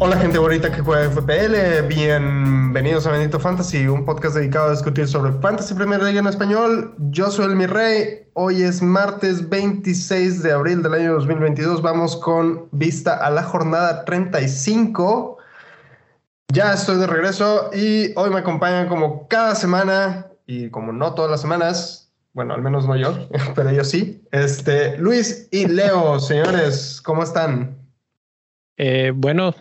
Hola gente bonita que juega FPL, bienvenidos a Benito Fantasy, un podcast dedicado a discutir sobre Fantasy Premier League en español. Yo soy el Mi Rey, hoy es martes 26 de abril del año 2022, vamos con vista a la jornada 35. Ya estoy de regreso y hoy me acompañan como cada semana y como no todas las semanas, bueno, al menos no yo, pero ellos sí, este, Luis y Leo, señores, ¿cómo están? Eh, bueno,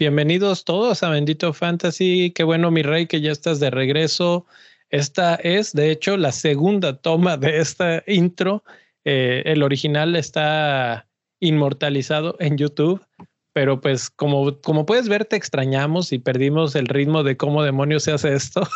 Bienvenidos todos a Bendito Fantasy. Qué bueno, mi rey, que ya estás de regreso. Esta es, de hecho, la segunda toma de esta intro. Eh, el original está inmortalizado en YouTube, pero pues como, como puedes ver, te extrañamos y perdimos el ritmo de cómo demonios se hace esto.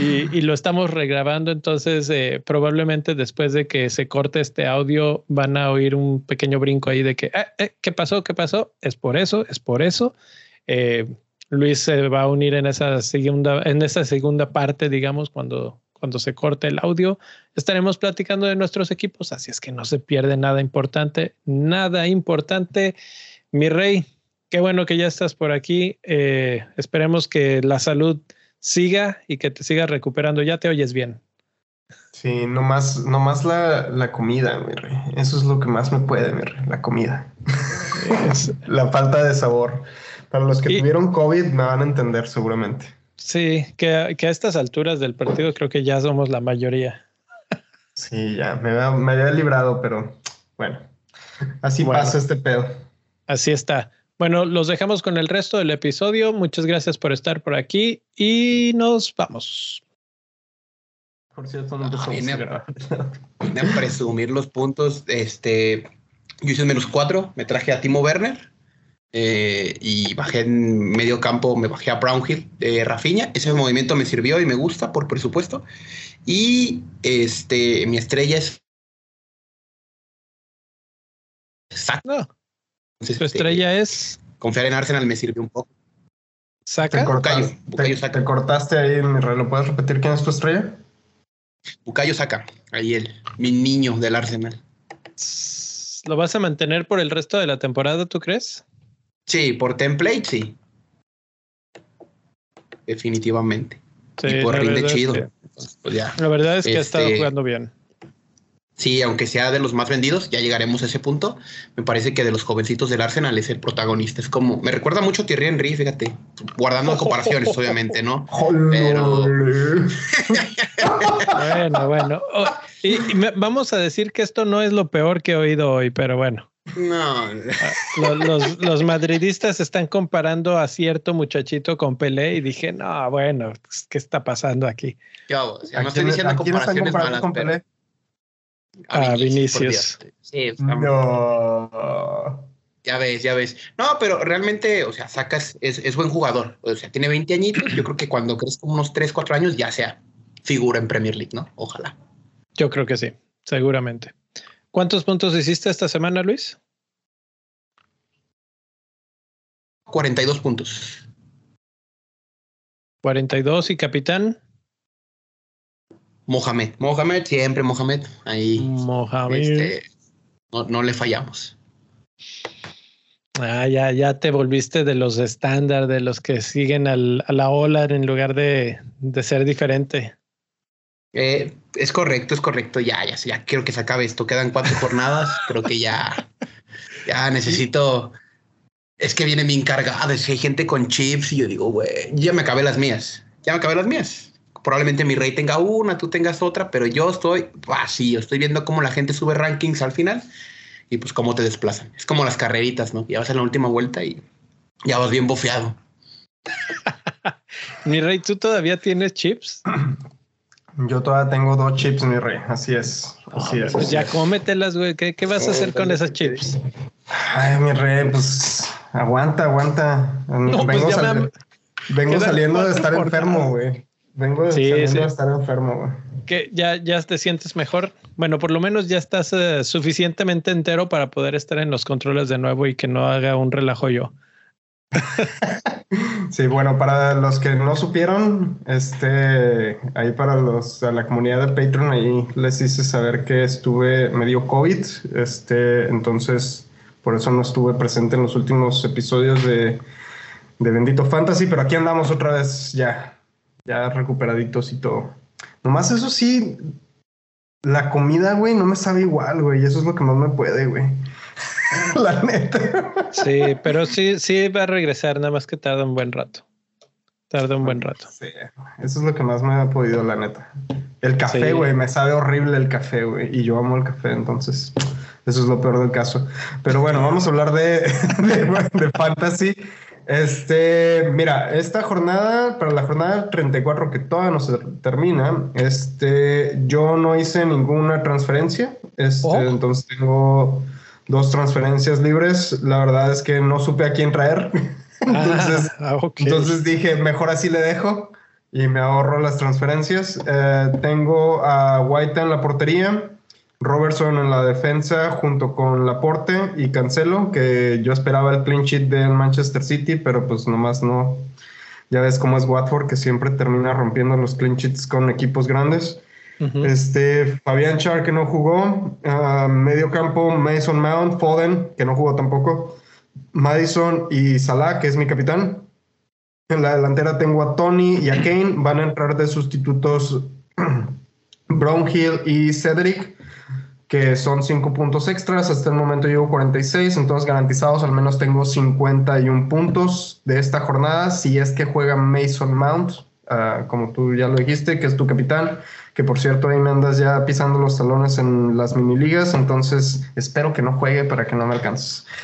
y, lo estamos regrabando, entonces eh, probablemente después de que se corte este audio van a oír un pequeño brinco ahí de que, eh, eh, ¿qué pasó? ¿Qué pasó? Es por eso, es por eso. Luis se va a unir en esa segunda, en esa segunda parte, digamos, cuando, cuando se corte el audio. Estaremos platicando de nuestros equipos, así es que no se pierde nada importante, nada importante. Mi rey, qué bueno que ya estás por aquí. esperemos que la salud siga y que te sigas recuperando. Ya te oyes bien. Sí, nomás, nomás la, la comida, mi rey. Eso es lo que más me puede, mi rey, la comida. la falta de sabor. Para los que tuvieron COVID me van a entender seguramente. Sí, que, que, a estas alturas del partido creo que ya somos la mayoría. sí, ya, me, me había librado, pero bueno, así pasa este pedo. Así está. Bueno, los dejamos con el resto del episodio. Muchas gracias por estar por aquí y nos vamos. Por cierto, no ah, vine, a, a presumir los puntos. Este, yo hice menos cuatro, me traje a Timo Werner eh, y bajé en medio campo, me bajé a Brownhill de Rafinha. Ese movimiento me sirvió y me gusta por presupuesto. Y este, mi estrella es. Exacto. Su este, estrella es. Confiar en Arsenal me sirve un poco. ¿Saca? Te, cortaste ahí, mi ¿Lo puedes repetir quién es tu estrella? Bucayo saca. Ahí él, mi niño del Arsenal. ¿Lo vas a mantener por el resto de la temporada, tú crees? Sí, por template, sí. Definitivamente. y por rinde chido. Pues la verdad es que ha estado este, jugando bien. Sí, aunque sea de los más vendidos, ya llegaremos a ese punto. Me parece que de los jovencitos del Arsenal es el protagonista. Es como, me recuerda mucho a Thierry Henry, fíjate, guardando comparaciones, obviamente, ¿no? Pero. bueno, bueno. Oh, y, vamos a decir que esto no es lo peor que he oído hoy, pero bueno. No. Ah, los, los, madridistas están comparando a cierto muchachito con Pelé y dije, no, bueno, ¿qué está pasando aquí? Yo, no estoy diciendo comparaciones malas, con Pelé? A, Vinicius. Sí, no. Ya ves, ya ves. No, pero realmente, o sea, sacas, es, buen jugador. O sea, tiene 20 añitos. Yo creo que cuando crees como unos 3, 4 años ya sea figura en Premier League, ¿no? Ojalá. Yo creo que sí, seguramente. ¿Cuántos puntos hiciste esta semana, Luis? 42 puntos. 42 y capitán. Mohamed, Mohamed, siempre Mohamed. Ahí. Mohamed. Este, no, le fallamos. Ah, ya, ya te volviste de los estándar, de los que siguen a la ola en lugar de, ser diferente. Eh, es correcto, es correcto. Ya, ya, ya quiero que se acabe esto. Quedan cuatro jornadas. Creo que ya, ya necesito. Es que viene mi encargada. Es que hay gente con chips y yo digo, güey, ya me acabé las mías. Ya me acabé las mías probablemente mi rey tenga una, tú tengas otra, pero yo estoy vacío, estoy viendo cómo la gente sube rankings al final y pues cómo te desplazan. Es como las carreritas, ¿no? Ya vas en la última vuelta y ya vas bien bofeado. mi rey, ¿tú todavía tienes chips? Yo todavía tengo dos chips, mi rey. Así es. Así es. Pues ya cómetelas, güey. ¿Qué, ¿Qué, vas a hacer con esas chips? Ay, mi rey, pues aguanta, aguanta. No, pues vengo, vengo saliendo de estar enfermo, güey. Vengo de sí, estar enfermo, Que ya, ya te sientes mejor. Bueno, por lo menos ya estás eh, suficientemente entero para poder estar en los controles de nuevo y que no haga un relajo yo. sí, bueno, para los que no supieron, este, ahí para los, a la comunidad de Patreon, ahí les hice saber que estuve, me dio COVID, este, entonces por eso no estuve presente en los últimos episodios de, de Bendito Fantasy, pero aquí andamos otra vez ya, ya recuperaditos y todo. Nomás eso sí, la comida, güey, no me sabe igual, güey, eso es lo que más me puede, güey. la neta. Sí, pero sí, sí va a regresar, nada más que tarda un buen rato. Tarda un buen rato. Sí, eso es lo que más me ha podido, la neta. El café, güey, me sabe horrible el café, güey, y yo amo el café, entonces eso es lo peor del caso. Pero bueno, vamos a hablar de, de, fantasy. Este, mira, esta jornada, para la jornada 34 que todavía no se termina, este, yo no hice ninguna transferencia, este, oh. entonces tengo dos transferencias libres. La verdad es que no supe a quién traer. entonces, ah, entonces dije, mejor así le dejo y me ahorro las transferencias. Eh, tengo a White en la portería, Robertson en la defensa junto con Laporte y Cancelo, que yo esperaba el clean sheet del Manchester City, pero pues nomás no. Ya ves cómo es Watford, que siempre termina rompiendo los clean sheets con equipos grandes. Este, Fabián Char, que no jugó. Medio campo, Mason Mount, Foden, que no jugó tampoco. Madison y Salah, que es mi capitán. En la delantera tengo a Tony y a Kane. Van a entrar de sustitutos Brownhill y Cedric, que son cinco puntos extras. Hasta el momento llevo 46, entonces garantizados al menos tengo 51 puntos de esta jornada. Si es que juega Mason Mount, uh, como tú ya lo dijiste, que es tu capitán que por cierto ahí me andas ya pisando los talones en las mini ligas, entonces espero que no juegue para que no me alcances.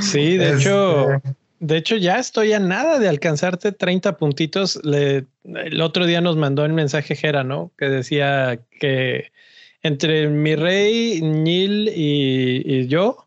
Sí, de hecho, este, de hecho ya estoy a nada de alcanzarte 30 puntitos. el otro día nos mandó el mensaje Jera, ¿no? Que decía que entre mi rey, Nil y, y yo,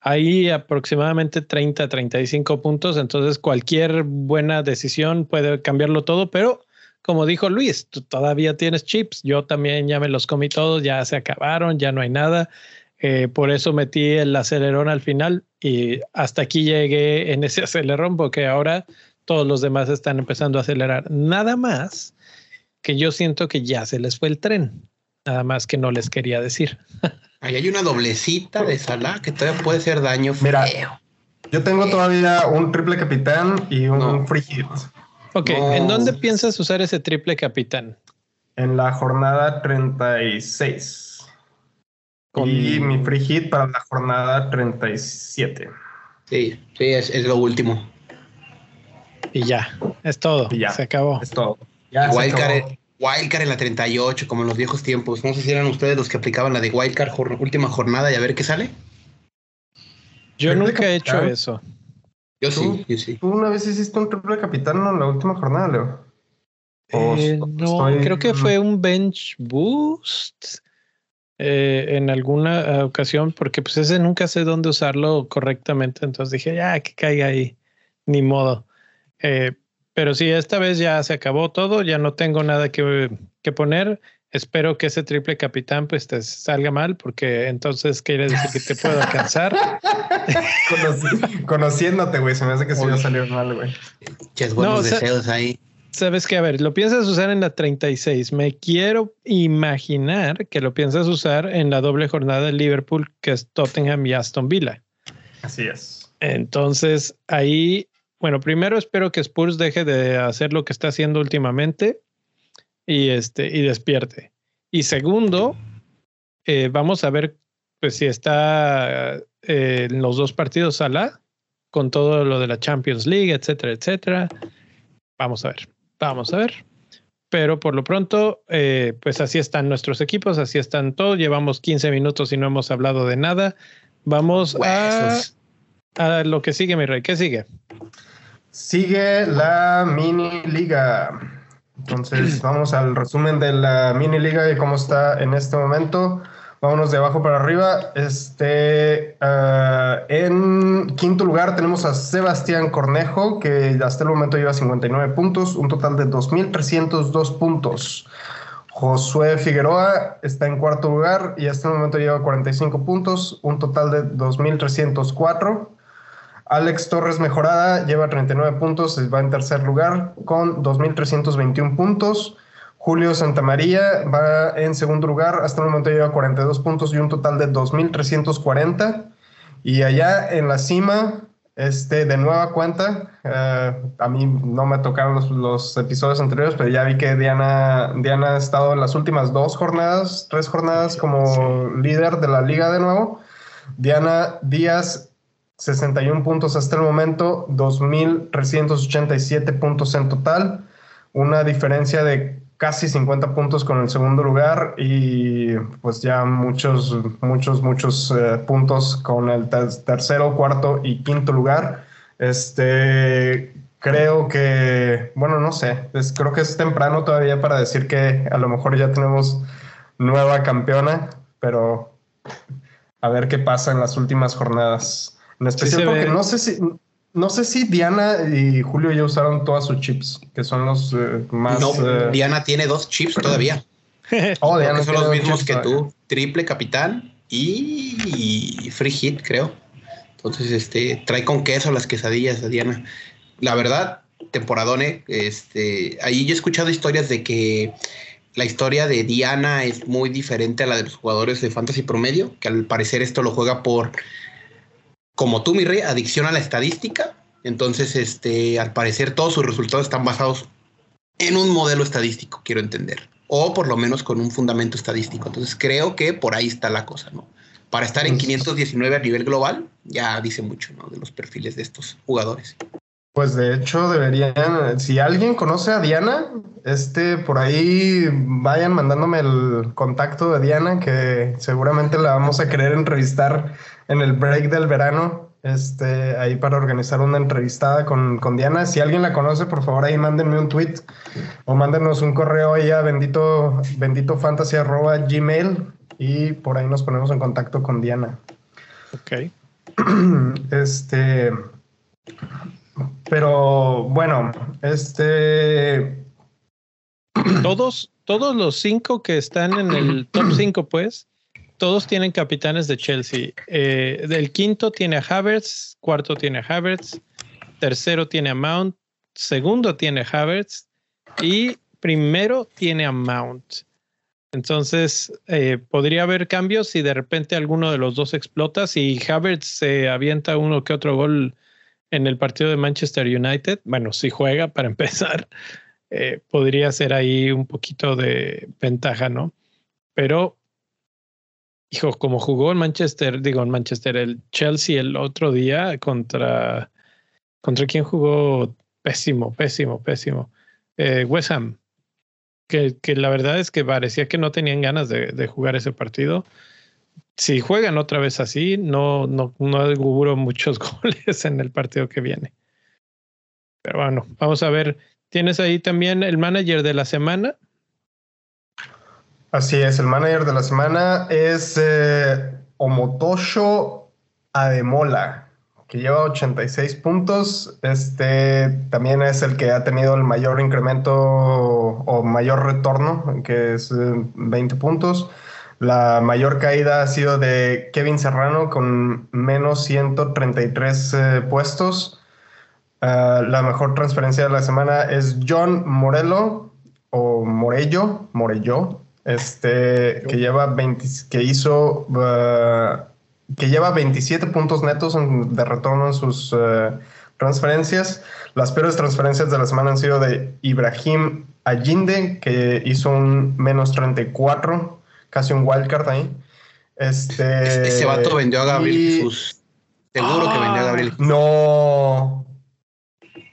hay aproximadamente 30, 35 puntos, entonces cualquier buena decisión puede cambiarlo todo, pero como dijo Luis, tú todavía tienes chips, yo también ya me los comí todos, ya se acabaron, ya no hay nada. Eh, por eso metí el acelerón al final y hasta aquí llegué en ese acelerón porque ahora todos los demás están empezando a acelerar. Nada más que yo siento que ya se les fue el tren. Nada más que no les quería decir. Ahí hay una doblecita de sala que todavía puede ser daño Mira, Yo tengo todavía un triple capitán y un free hit. Ok, ¿en dónde piensas usar ese triple capitán? En la jornada 36. Y mi free hit para la jornada 37. Sí, sí, es, es lo último. Y ya, es todo. Y ya, se acabó. Es todo. Ya Wildcard, Wildcard en la 38, como en los viejos tiempos. No sé si eran ustedes los que aplicaban la de Wildcard última jornada y a ver qué sale. Yo nunca he hecho eso. Yo sí, yo sí. ¿Tú una vez hiciste un triple capitán en la última jornada, Leo? Eh, no, creo que fue un bench boost eh, en alguna ocasión, porque pues ese nunca sé dónde usarlo correctamente. Entonces dije, ya, que caiga ahí, ni modo. Eh, pero sí, esta vez ya se acabó todo, ya no tengo nada que, que poner espero que ese triple capitán pues te salga mal porque entonces quiere decir que te puedo alcanzar. conociéndote, güey, se me hace que sí va a salir mal, güey. buenos deseos ahí. Sabes que, a ver, lo piensas usar en la 36. Me quiero imaginar que lo piensas usar en la doble jornada de Liverpool, que es Tottenham y Aston Villa. Así es. Entonces, ahí, bueno, primero espero que Spurs deje de hacer lo que está haciendo últimamente y, este, y despierte. Y segundo, eh, vamos a ver pues, si está eh, en los dos partidos Salah con todo lo de la Champions League, etcétera, etcétera. Vamos a ver, vamos a ver. Pero por lo pronto, eh, pues así están nuestros equipos, así están todos. Llevamos 15 minutos y no hemos hablado de nada. Vamos a, a lo que sigue, mi rey. ¿Qué sigue? Sigue la mini liga. Entonces, vamos al resumen de la mini liga y cómo está en este momento. Vámonos de abajo para arriba. Este, ah, en quinto lugar tenemos a Sebastián Cornejo, que hasta el momento lleva 59 puntos, un total de 2.302 puntos. Josué Figueroa está en cuarto lugar y hasta el momento lleva 45 puntos, un total de 2.304. Alex Torres Mejorada lleva 39 puntos, va en tercer lugar con 2.321 puntos. Julio Santamaría va en segundo lugar, hasta el momento lleva 42 puntos y un total de 2.340. Y allá en la cima, este, de nueva cuenta, eh, a mí no me tocaron los, episodios anteriores, pero ya vi que Diana, Diana ha estado en las últimas dos jornadas, tres jornadas como líder de la liga de nuevo. Diana Díaz, 61 puntos hasta el momento, 2.387 puntos en total, una diferencia de casi 50 puntos con el segundo lugar y pues ya muchos, muchos, muchos eh, puntos con el tercero, cuarto y quinto lugar. Este, creo que, bueno, no sé, creo que es temprano todavía para decir que a lo mejor ya tenemos nueva campeona, pero a ver qué pasa en las últimas jornadas. En especial porque no sé si no sé si Diana y Julio ya usaron todas sus chips, que son los eh, más. No, eh, Diana tiene dos chips todavía. oh, Diana son los mismos que tú. Triple capitán y free hit, creo. Entonces, este, trae con queso las quesadillas de Diana. La verdad, temporadone, este, ahí yo he escuchado historias de que la historia de Diana es muy diferente a la de los jugadores de Fantasy Promedio, que al parecer esto lo juega por como tú, mi rey, adicción a la estadística. Entonces, este, al parecer, todos sus resultados están basados en un modelo estadístico, quiero entender. O por lo menos con un fundamento estadístico. Entonces, creo que por ahí está la cosa, ¿no? Para estar en 519 pues a nivel global, ya dice mucho, ¿no? De los perfiles de estos jugadores. Pues de hecho deberían, si alguien conoce a Diana, este por ahí vayan mandándome el contacto de Diana, que seguramente la vamos a querer entrevistar en el break del verano, este, ahí para organizar una entrevistada con, Diana. Si alguien la conoce, por favor ahí mándenme un tweet o mándenos un correo ahí a bendito, bendito fantasy gmail y por ahí nos ponemos en contacto con Diana. Ok. Este, pero bueno, este... Todos, todos los cinco que están en el top cinco, pues, todos tienen capitanes de Chelsea. Eh, el quinto tiene a Havertz, cuarto tiene a Havertz, tercero tiene a Mount, segundo tiene a Havertz y primero tiene a Mount. Entonces, eh, podría haber cambios si de repente alguno de los dos explota. Si Havertz se avienta uno que otro gol en el partido de Manchester United, bueno, si juega para empezar, eh, podría ser ahí un poquito de ventaja, ¿no? Pero hijo, como jugó en Manchester, digo en Manchester, el Chelsea el otro día contra, contra quién jugó pésimo, pésimo, pésimo. Eh, West Ham, que, que, la verdad es que parecía que no tenían ganas de, de, jugar ese partido. Si juegan otra vez así, no, no, no muchos goles en el partido que viene. Pero bueno, vamos a ver. ¿Tienes ahí también el manager de la semana? Así es, el manager de la semana es eh, Omotosho Ademola, que lleva 86 puntos. Este también es el que ha tenido el mayor incremento o mayor retorno, que es 20 eh, puntos. La mayor caída ha sido de Kevin Serrano con menos 133 eh, puestos. Ah, la mejor transferencia de la semana es John Morello o Morello, Morello, este, que lleva 20, que hizo, uh, que lleva 27 puntos netos de retorno en sus uh, transferencias. Las peores transferencias de la semana han sido de Ibrahim Allinde, que hizo un menos 34, casi un wildcard ahí. Este, Ese vato vendió a Gabriel Jesús. Seguro que vendió a Gabriel Jesús. No,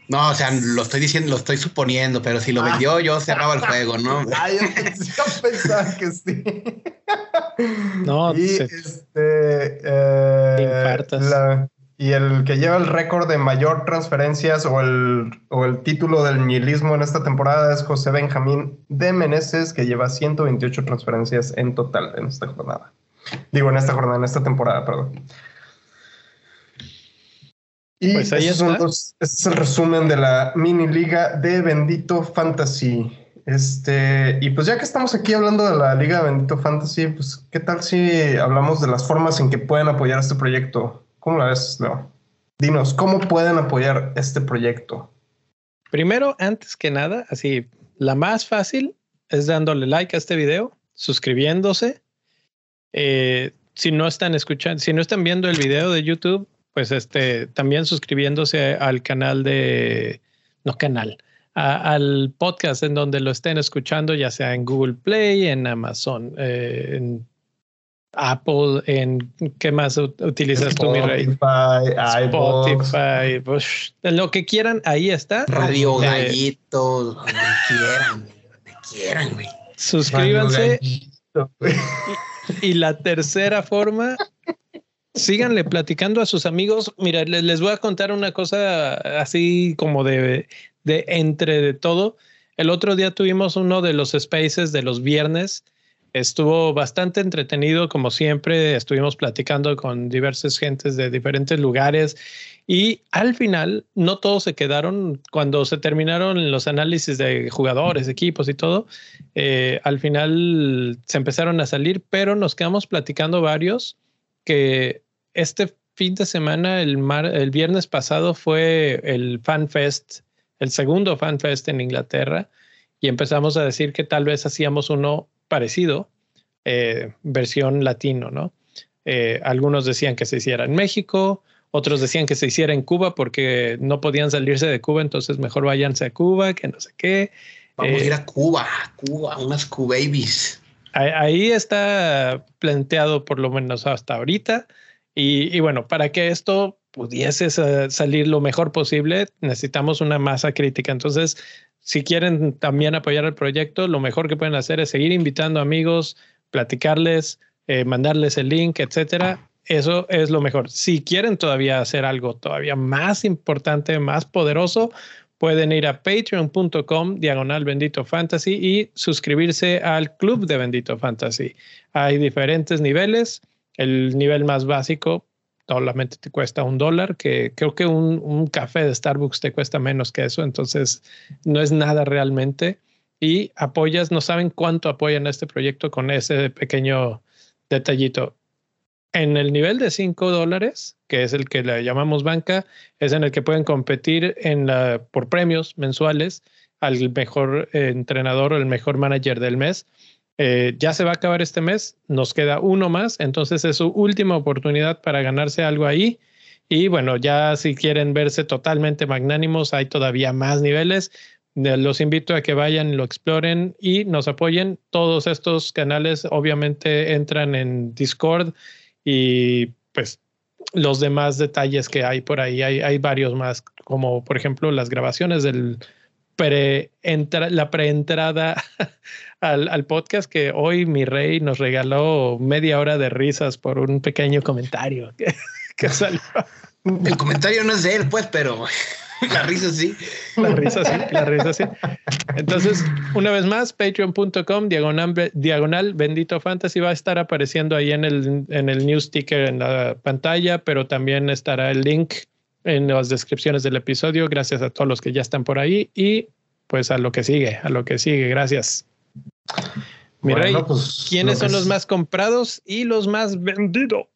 no, o sea, lo estoy diciendo, lo estoy suponiendo, pero si lo ah. vendió, yo cerraba el juego, ¿no? Ay, yo, pensaba que sí. No, y este. Eh, y el que lleva el récord de mayor transferencias o el, o el título del nihilismo en esta temporada es José Benjamín de Meneses, que lleva 128 transferencias en total en esta jornada. Digo, en esta jornada, en esta temporada, perdón. Y pues ahí este es el resumen de la mini liga de Bendito Fantasy. Este, y pues ya que estamos aquí hablando de la Liga de Bendito Fantasy, pues qué tal si hablamos de las formas en que pueden apoyar este proyecto. ¿Cómo la ves, Leo? dinos, ¿cómo pueden apoyar este proyecto? Primero, antes que nada, así, la más fácil es dándole like a este video, suscribiéndose. Eh, si no están escuchando, si no están viendo el video de YouTube, pues este, también suscribiéndose al canal de, no canal, al podcast en donde lo estén escuchando, ya sea en Google Play, en Amazon, eh, en Apple, en qué más utilizas tú, mi rey? Spotify, pues, lo que quieran, ahí está. Radio eh, Gallito, donde quieran, donde quieran, güey. Suscríbanse. Y, la tercera forma, síganle platicando a sus amigos. Mira, les, les, voy a contar una cosa así como de, de entre de todo. El otro día tuvimos uno de los spaces de los viernes Estuvo bastante entretenido, como siempre. Estuvimos platicando con diversas gentes de diferentes lugares y al final no todos se quedaron cuando se terminaron los análisis de jugadores, equipos y todo. Eh, al final se empezaron a salir, pero nos quedamos platicando varios que este fin de semana, el, el viernes pasado, fue el Fan Fest, el segundo Fan Fest en Inglaterra y empezamos a decir que tal vez hacíamos uno parecido, eh, versión latino, ¿no? Eh, algunos decían que se hiciera en México, otros decían que se hiciera en Cuba porque no podían salirse de Cuba, entonces mejor váyanse a Cuba, que no sé qué. Vamos a ir a eh, Cuba, Cuba, unas Cubabies. Ahí está planteado por lo menos hasta ahorita. Y, bueno, para que esto pudiese salir lo mejor posible, necesitamos una masa crítica. Entonces, si quieren también apoyar el proyecto, lo mejor que pueden hacer es seguir invitando amigos, platicarles, eh, mandarles el link, etcétera. Eso es lo mejor. Si quieren todavía hacer algo todavía más importante, más poderoso, pueden ir a patreon.com diagonal bendito fantasy y suscribirse al club de bendito fantasy. Hay diferentes niveles. El nivel más básico solamente te cuesta un dólar, que creo que un, café de Starbucks te cuesta menos que eso, entonces no es nada realmente. Y apoyas, no saben cuánto apoyan este proyecto con ese pequeño detallito. En el nivel de 5 dólares, que es el que le llamamos banca, es en el que pueden competir por premios mensuales al mejor eh, entrenador o el mejor manager del mes. Eh, ya se va a acabar este mes, nos queda uno más, entonces es su última oportunidad para ganarse algo ahí. Y bueno, ya si quieren verse totalmente magnánimos, hay todavía más niveles. Los invito a que vayan, lo exploren y nos apoyen. Todos estos canales obviamente entran en Discord y pues los demás detalles que hay por ahí, hay varios más, como por ejemplo las grabaciones del pre la preentrada al, al, podcast que hoy mi rey nos regaló media hora de risas por un pequeño comentario que, salió. El comentario no es de él, pues, pero la risa sí. La risa sí, la risa sí. Entonces, una vez más, patreon.com, diagonal, diagonal, bendito fantasy va a estar apareciendo ahí en el, en el news ticker en la pantalla, pero también estará el link en las descripciones del episodio. Gracias a todos los que ya están por ahí y pues a lo que sigue, a lo que sigue. Gracias. Mi rey, pues, ¿quiénes son los más comprados y los más vendidos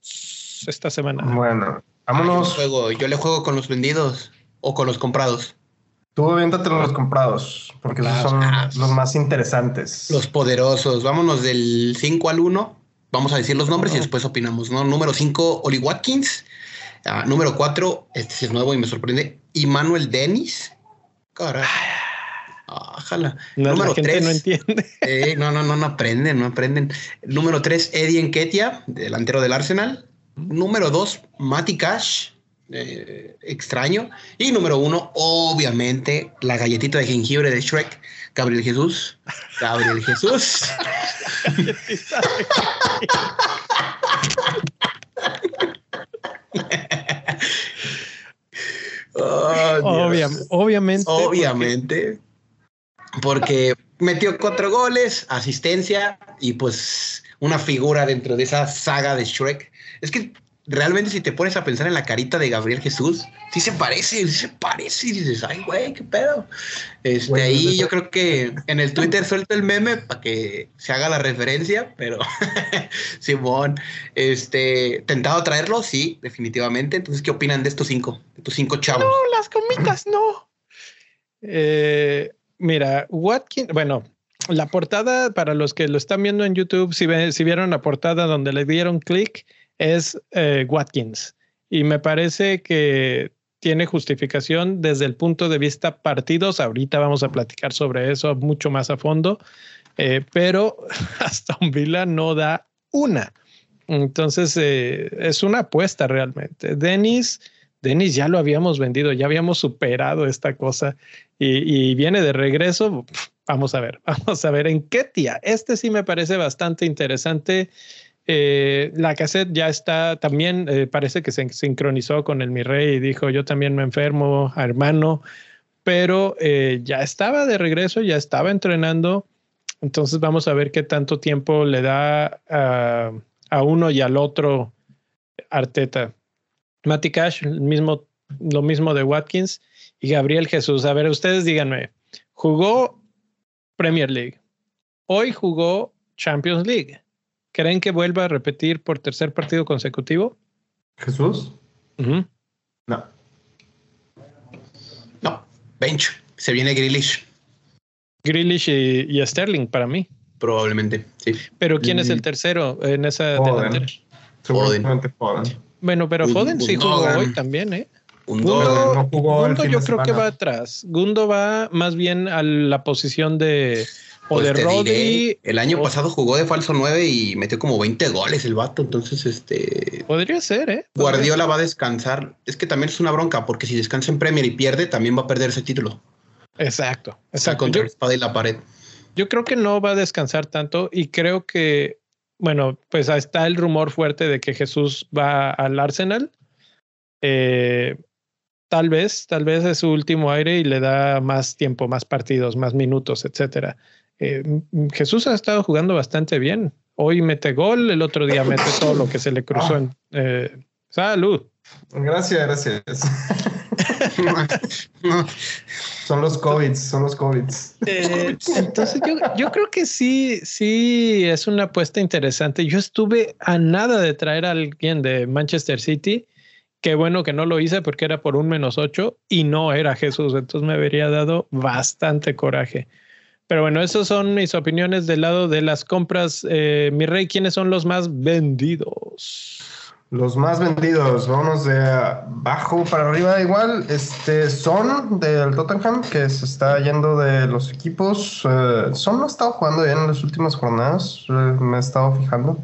esta semana? Bueno, vámonos. Yo, le juego con los vendidos o con los comprados. Tú aviéntate los comprados, porque esos son ah, los más interesantes. Los poderosos. Vámonos del 5 al 1. Vamos a decir los nombres y después opinamos, ¿no? Número 5, Oli Watkins. Ah, número 4, este es nuevo y me sorprende, Immanuel Dennis. Caray. Ojalá. Número 3. No entiende. Eh, no, no, no, no aprenden, no aprenden. Número 3, Eddie Enketia, delantero del Arsenal. Número 2, Mati Cash, eh, extraño. Y número 1, obviamente, la galletita de jengibre de Shrek, Gabriel Jesús. Gabriel Jesús. obviamente. Obviamente porque metió cuatro goles, asistencia y pues una figura dentro de esa saga de Shrek. Es que realmente si te pones a pensar en la carita de Gabriel Jesús, sí se parece, sí se parece, y dices, ay, güey, qué pedo. Este, ahí yo creo que en el Twitter suelto el meme para que se haga la referencia, pero Simón, este, tentado traerlo, sí, definitivamente. Entonces, ¿qué opinan de estos cinco, de estos cinco chavos? No, las comitas, no. Eh, mira, Watkins, bueno, la portada, para los que lo están viendo en YouTube, si, si vieron la portada donde le dieron clic, es eh, Watkins. Y me parece que tiene justificación desde el punto de vista partidos. Ahorita vamos a platicar sobre eso mucho más a fondo, eh, pero hasta un Villa no da una. Entonces eh, es una apuesta realmente. Denis, Denis ya lo habíamos vendido, ya habíamos superado esta cosa y, y viene de regreso. Vamos a ver, vamos a ver en qué tía. Este sí me parece bastante interesante. Eh, la cassette ya está también, eh, parece que se sincronizó con el Mi Rey y dijo: Yo también me enfermo, hermano, pero eh, ya estaba de regreso, ya estaba entrenando. Entonces, vamos a ver qué tanto tiempo le da a, uno y al otro Arteta. Matty Cash, lo mismo de Watkins y Gabriel Jesús. A ver, ustedes díganme, jugó Premier League, hoy jugó Champions League ¿Creen que vuelva a repetir por tercer partido consecutivo? Jesús. Uh -huh. No. No. Bench. Se viene Grealish. Grealish y, y, Sterling para mí. Probablemente, sí. Pero ¿quién y... es el tercero en esa Foden. delantera? Seguramente Foden. Bueno, pero Foden sí jugó hoy también, ¿eh? Gundo, Gundo, no jugó Gundo yo creo que va atrás. Gundo va más bien a la posición de o Pues de Rodri. diré, el año o- pasado jugó de falso 9 y metió como 20 goles el vato. Entonces, este. Podría ser, ¿eh? Podría Guardiola va a descansar. Es que también es una bronca, porque si descansa en Premier y pierde, también va a perder ese título. Exacto, exacto. contra Yo, la espada y la pared. yo creo que no va a descansar tanto y creo que, bueno, pues está el rumor fuerte de que Jesús va al Arsenal. Eh, tal vez, tal vez es su último aire y le da más tiempo, más partidos, más minutos, etcétera. Eh, m- Jesús ha estado jugando bastante bien. Hoy mete gol, el otro día mete todo lo que se le cruzó en. eh, salud. Gracias, gracias. Son los COVID, son los COVID. Eh, entonces yo, yo creo que sí, sí es una apuesta interesante. Yo estuve a nada de traer a alguien de Manchester City. Qué bueno que no lo hice porque era por un menos ocho y no era Jesús. Entonces me habría dado bastante coraje. Pero bueno, esas son mis opiniones del lado de las compras. Eh, mi rey, ¿quiénes son los más vendidos? Los más vendidos, vamos de abajo para arriba igual. Este Son del Tottenham, que se está yendo de los equipos. Eh, Son no ha estado jugando bien en las últimas jornadas, eh, me he estado fijando.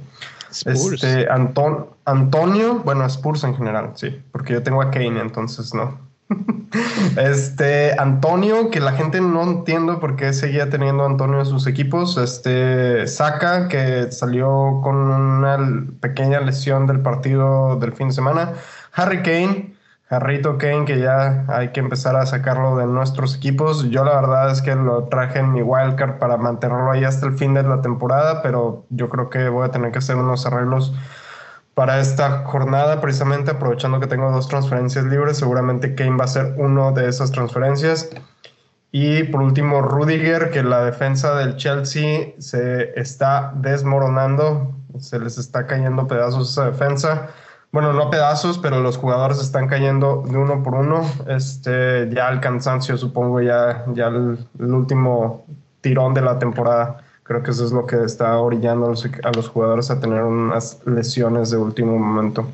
Spurs. Este Anton, Antonio, bueno, Spurs en general, sí, porque yo tengo a Kane, entonces no. Este Antonio, que la gente no entiendo por qué seguía teniendo a Antonio en sus equipos. Este Saka, que salió con una pequeña lesión del partido del fin de semana. Harry Kane, Harrito Kane, que ya hay que empezar a sacarlo de nuestros equipos. Yo la verdad es que lo traje en mi wildcard para mantenerlo ahí hasta el fin de la temporada, pero yo creo que voy a tener que hacer unos arreglos para esta jornada, precisamente aprovechando que tengo dos transferencias libres, seguramente Kane va a ser uno de esas transferencias. Y por último, Rudiger, que la defensa del Chelsea se está desmoronando, se les está cayendo pedazos esa defensa. Bueno, no pedazos, pero los jugadores están cayendo de uno por uno. Este, ya el cansancio, supongo, ya, ya el, el último tirón de la temporada. Creo que eso es lo que está orillando a los, a los jugadores a tener unas lesiones de último momento.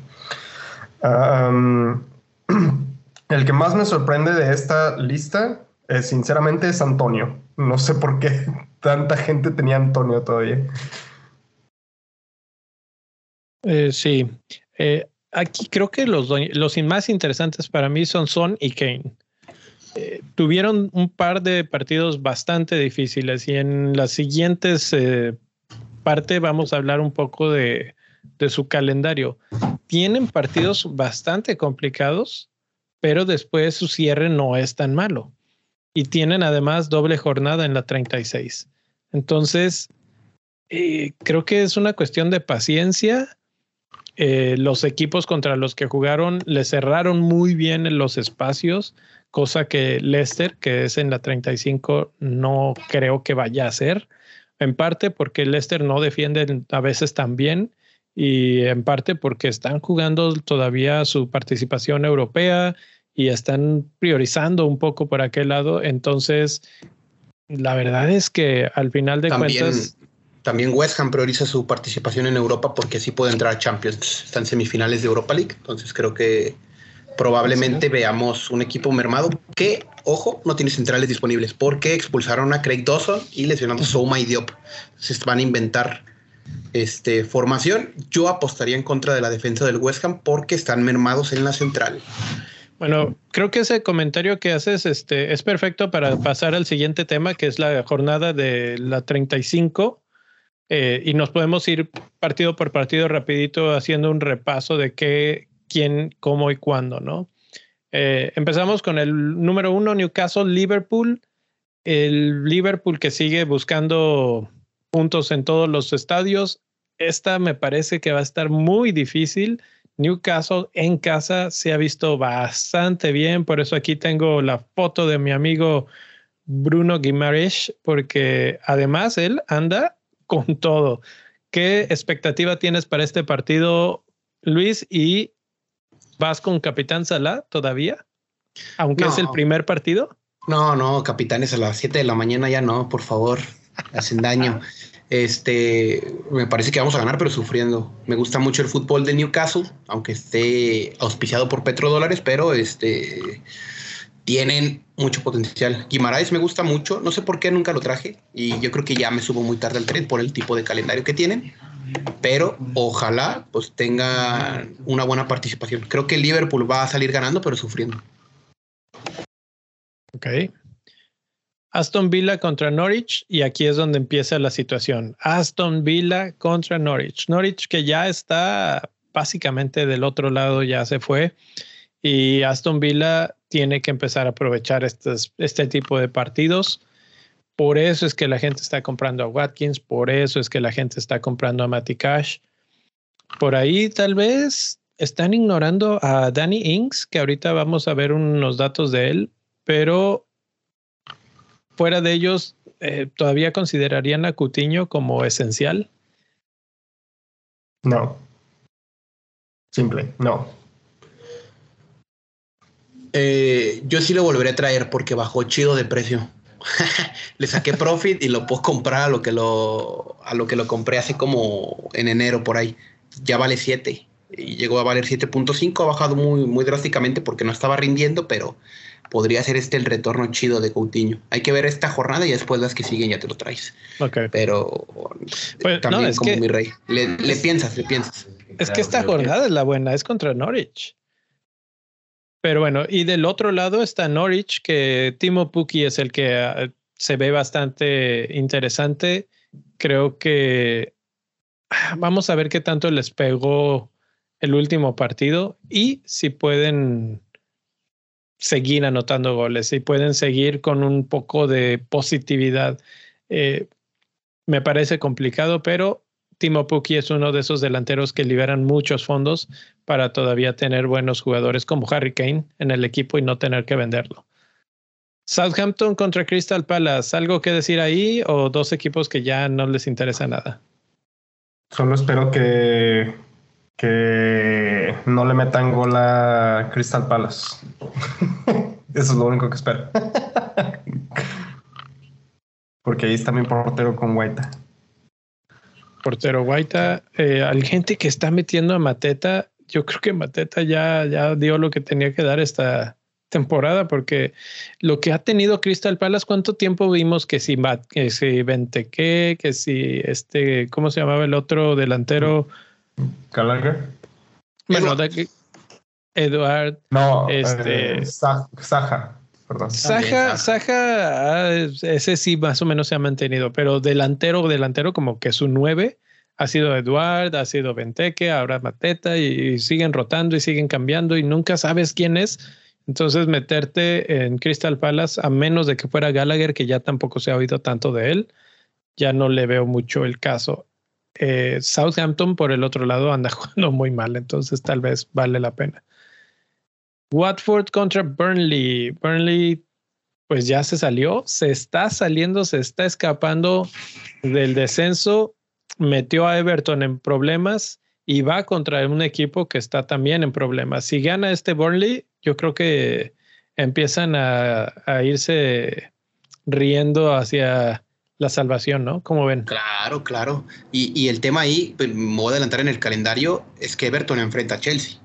El que más me sorprende de esta lista, eh, sinceramente, es Antonio. No sé por qué tanta gente tenía Antonio todavía. Eh, sí. Eh, aquí creo que los, los más interesantes para mí son Son y Kane. Eh, tuvieron un par de partidos bastante difíciles y en las siguientes eh, parte vamos a hablar un poco de, su calendario. Tienen partidos bastante complicados, pero después su cierre no es tan malo. Y tienen además doble jornada en la 36. Entonces, eh, creo que es una cuestión de paciencia eh, los equipos contra los que jugaron le cerraron muy bien en los espacios, cosa que Leicester, que es en la 35, no creo que vaya a hacer. En parte porque Leicester no defiende a veces tan bien y en parte porque están jugando todavía su participación europea y están priorizando un poco por aquel lado. Entonces, la verdad es que al final de cuentas también West Ham prioriza su participación en Europa porque así puede entrar a Champions. Están semifinales de Europa League. Entonces creo que probablemente veamos un equipo mermado que, ojo, no tiene centrales disponibles porque expulsaron a Craig Dawson y lesionaron a Souma y Diop. Entonces van a inventar este, formación. Yo apostaría en contra de la defensa del West Ham porque están mermados en la central. Bueno, creo que ese comentario que haces este, es perfecto para pasar al siguiente tema, que es la jornada de la 35 eh, y nos podemos ir partido por partido rapidito haciendo un repaso de qué, quién, cómo y cuándo, ¿no? Eh, empezamos con el número uno, Newcastle, Liverpool. El Liverpool que sigue buscando puntos en todos los estadios. Esta me parece que va a estar muy difícil. Newcastle en casa se ha visto bastante bien, por eso aquí tengo la foto de mi amigo Bruno Guimaraes, porque además él anda con todo. ¿Qué expectativa tienes para este partido, Luis? ¿Y vas con Capitán Salah todavía? Aunque es el primer partido. No, no, capitanes a las 7 de la mañana ya no, por favor, hacen daño. Este, me parece que vamos a ganar, pero sufriendo. Me gusta mucho el fútbol de Newcastle, aunque esté auspiciado por petrodólares, pero este, tienen mucho potencial. Guimaraes me gusta mucho, no sé por qué nunca lo traje y yo creo que ya me subo muy tarde al tren por el tipo de calendario que tienen, pero ojalá pues tenga una buena participación. Creo que Liverpool va a salir ganando pero sufriendo. Ok. Aston Villa contra Norwich y aquí es donde empieza la situación. Aston Villa contra Norwich. Norwich que ya está básicamente del otro lado, ya se fue. Y Aston Villa tiene que empezar a aprovechar este tipo de partidos. Por eso es que la gente está comprando a Watkins, por eso es que la gente está comprando a Matty Cash. Por ahí tal vez están ignorando a Danny Inks, que ahorita vamos a ver unos datos de él, pero fuera de ellos, eh, ¿todavía considerarían a Cutiño como esencial? No. Simple, no. Eh, yo sí lo volveré a traer porque bajó chido de precio. Le saqué profit y lo puedo comprar a lo que lo, a lo que lo compré hace como en enero por ahí. Ya vale 7 y llegó a valer 7.5. Ha bajado muy, muy drásticamente porque no estaba rindiendo, pero podría ser este el retorno chido de Coutinho. Hay que ver esta jornada y después las que siguen ya te lo traes. Pero pues, también como mi rey. Le, le, piensas, le piensas. Es que esta jornada es la buena, es contra Norwich. Pero bueno, y del otro lado está Norwich, que Timo Pukki es el que ah, se ve bastante interesante. Creo que ah, vamos a ver qué tanto les pegó el último partido y si pueden seguir anotando goles, si pueden seguir con un poco de positividad. Eh, me parece complicado, pero Timo Pukki es uno de esos delanteros que liberan muchos fondos para todavía tener buenos jugadores como Harry Kane en el equipo y no tener que venderlo. Southampton contra Crystal Palace, ¿algo que decir ahí o dos equipos que ya no les interesa nada? Solo espero que, que no le metan gol a Crystal Palace. Eso es lo único que espero. Porque ahí está mi portero con Guaita portero Guaita, eh, al gente que está metiendo a Mateta, yo creo que Mateta ya, ya dio lo que tenía que dar esta temporada, porque lo que ha tenido Crystal Palace, ¿cuánto tiempo vimos que si, que si Venteque, que si este, ¿cómo se llamaba el otro delantero? Gallagher. Bueno, Eduard. No, este. Eh, Saja. Saja, Saja, ah, ese sí más o menos se ha mantenido, pero delantero, delantero como que su nueve ha sido Eduard, ha sido Venteque, ahora Mateta y, siguen rotando y siguen cambiando y nunca sabes quién es. Entonces meterte en Crystal Palace, a menos de que fuera Gallagher, que ya tampoco se ha oído tanto de él, ya no le veo mucho el caso. eh, Southampton por el otro lado anda jugando muy mal, entonces tal vez vale la pena. Watford contra Burnley. Burnley pues ya se salió, se está saliendo, se está escapando del descenso, metió a Everton en problemas y va contra un equipo que está también en problemas. Si gana este Burnley, yo creo que empiezan a, irse riendo hacia la salvación, ¿no? Como ven? Claro, claro. Y, el tema ahí, pues, me voy a adelantar en el calendario, es que Everton enfrenta a Chelsea.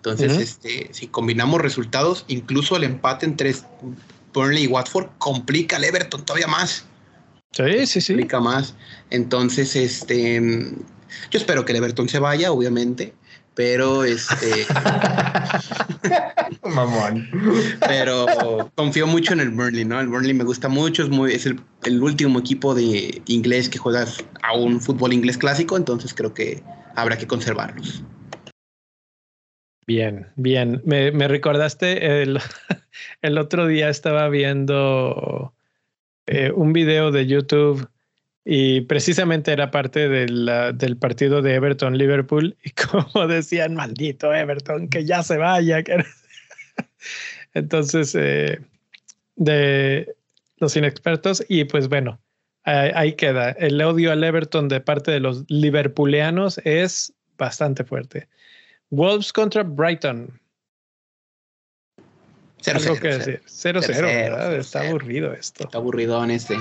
Entonces, este, si combinamos resultados, incluso el empate entre Burnley y Watford complica al Everton todavía más. Sí, sí, sí. Complica más. Entonces, este, yo espero que el Everton se vaya, obviamente, pero este. Mamón. Pero confío mucho en el Burnley, ¿no? El Burnley me gusta mucho, es, muy, es el, el, último equipo de inglés que juega a un fútbol inglés clásico, entonces creo que habrá que conservarlos. Bien, bien. Me, me recordaste el, el, otro día estaba viendo eh, un video de YouTube y precisamente era parte del partido de Everton-Liverpool y como decían, maldito Everton, que ya se vaya. Entonces, eh, de los inexpertos y pues bueno, ahí queda. El odio al Everton de parte de los liverpoolianos es bastante fuerte. Wolves contra Brighton. 0-0. 0-0, Está aburrido esto. Está aburrido en este.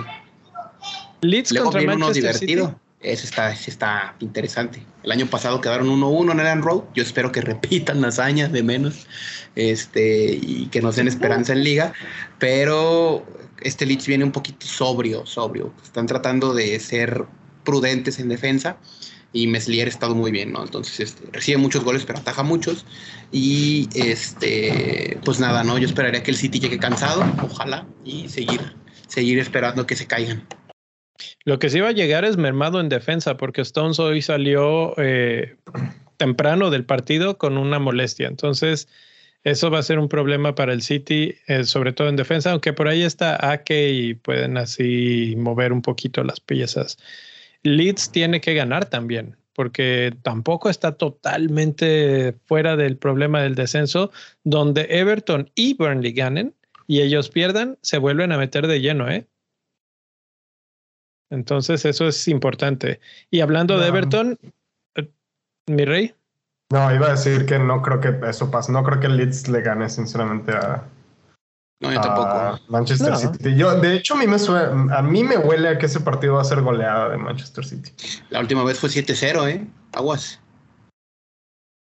Leeds contra Manchester divertido. City. Eso está, está interesante. El año pasado quedaron 1-1 en el Road. Yo espero que repitan las hazañas de menos este, y que nos den esperanza en liga. Pero este Leeds viene un poquito sobrio, sobrio. Están tratando de ser prudentes en defensa y Meslier ha estado muy bien, ¿no? Entonces este, recibe muchos goles, pero ataja muchos. Y este, pues nada, ¿no? Yo esperaría que el City llegue cansado, ojalá, y seguir, seguir esperando que se caigan. Lo que sí va a llegar es mermado en defensa, porque Stones hoy salió eh, temprano del partido con una molestia. Entonces, eso va a ser un problema para el City, eh, sobre todo en defensa, aunque por ahí está Ake y pueden así mover un poquito las piezas. Leeds tiene que ganar también, porque tampoco está totalmente fuera del problema del descenso, donde Everton y Burnley ganen y ellos pierdan, se vuelven a meter de lleno, ¿eh? Entonces eso es importante. Y hablando de Everton, eh, mi rey. No, iba a decir que no creo que eso pase. No creo que Leeds le gane, sinceramente, a, no, yo tampoco. Manchester City. Yo, de hecho, a mí, me a mí me huele a que ese partido va a ser goleada de Manchester City. La última vez fue 7-0, ¿eh? Aguas.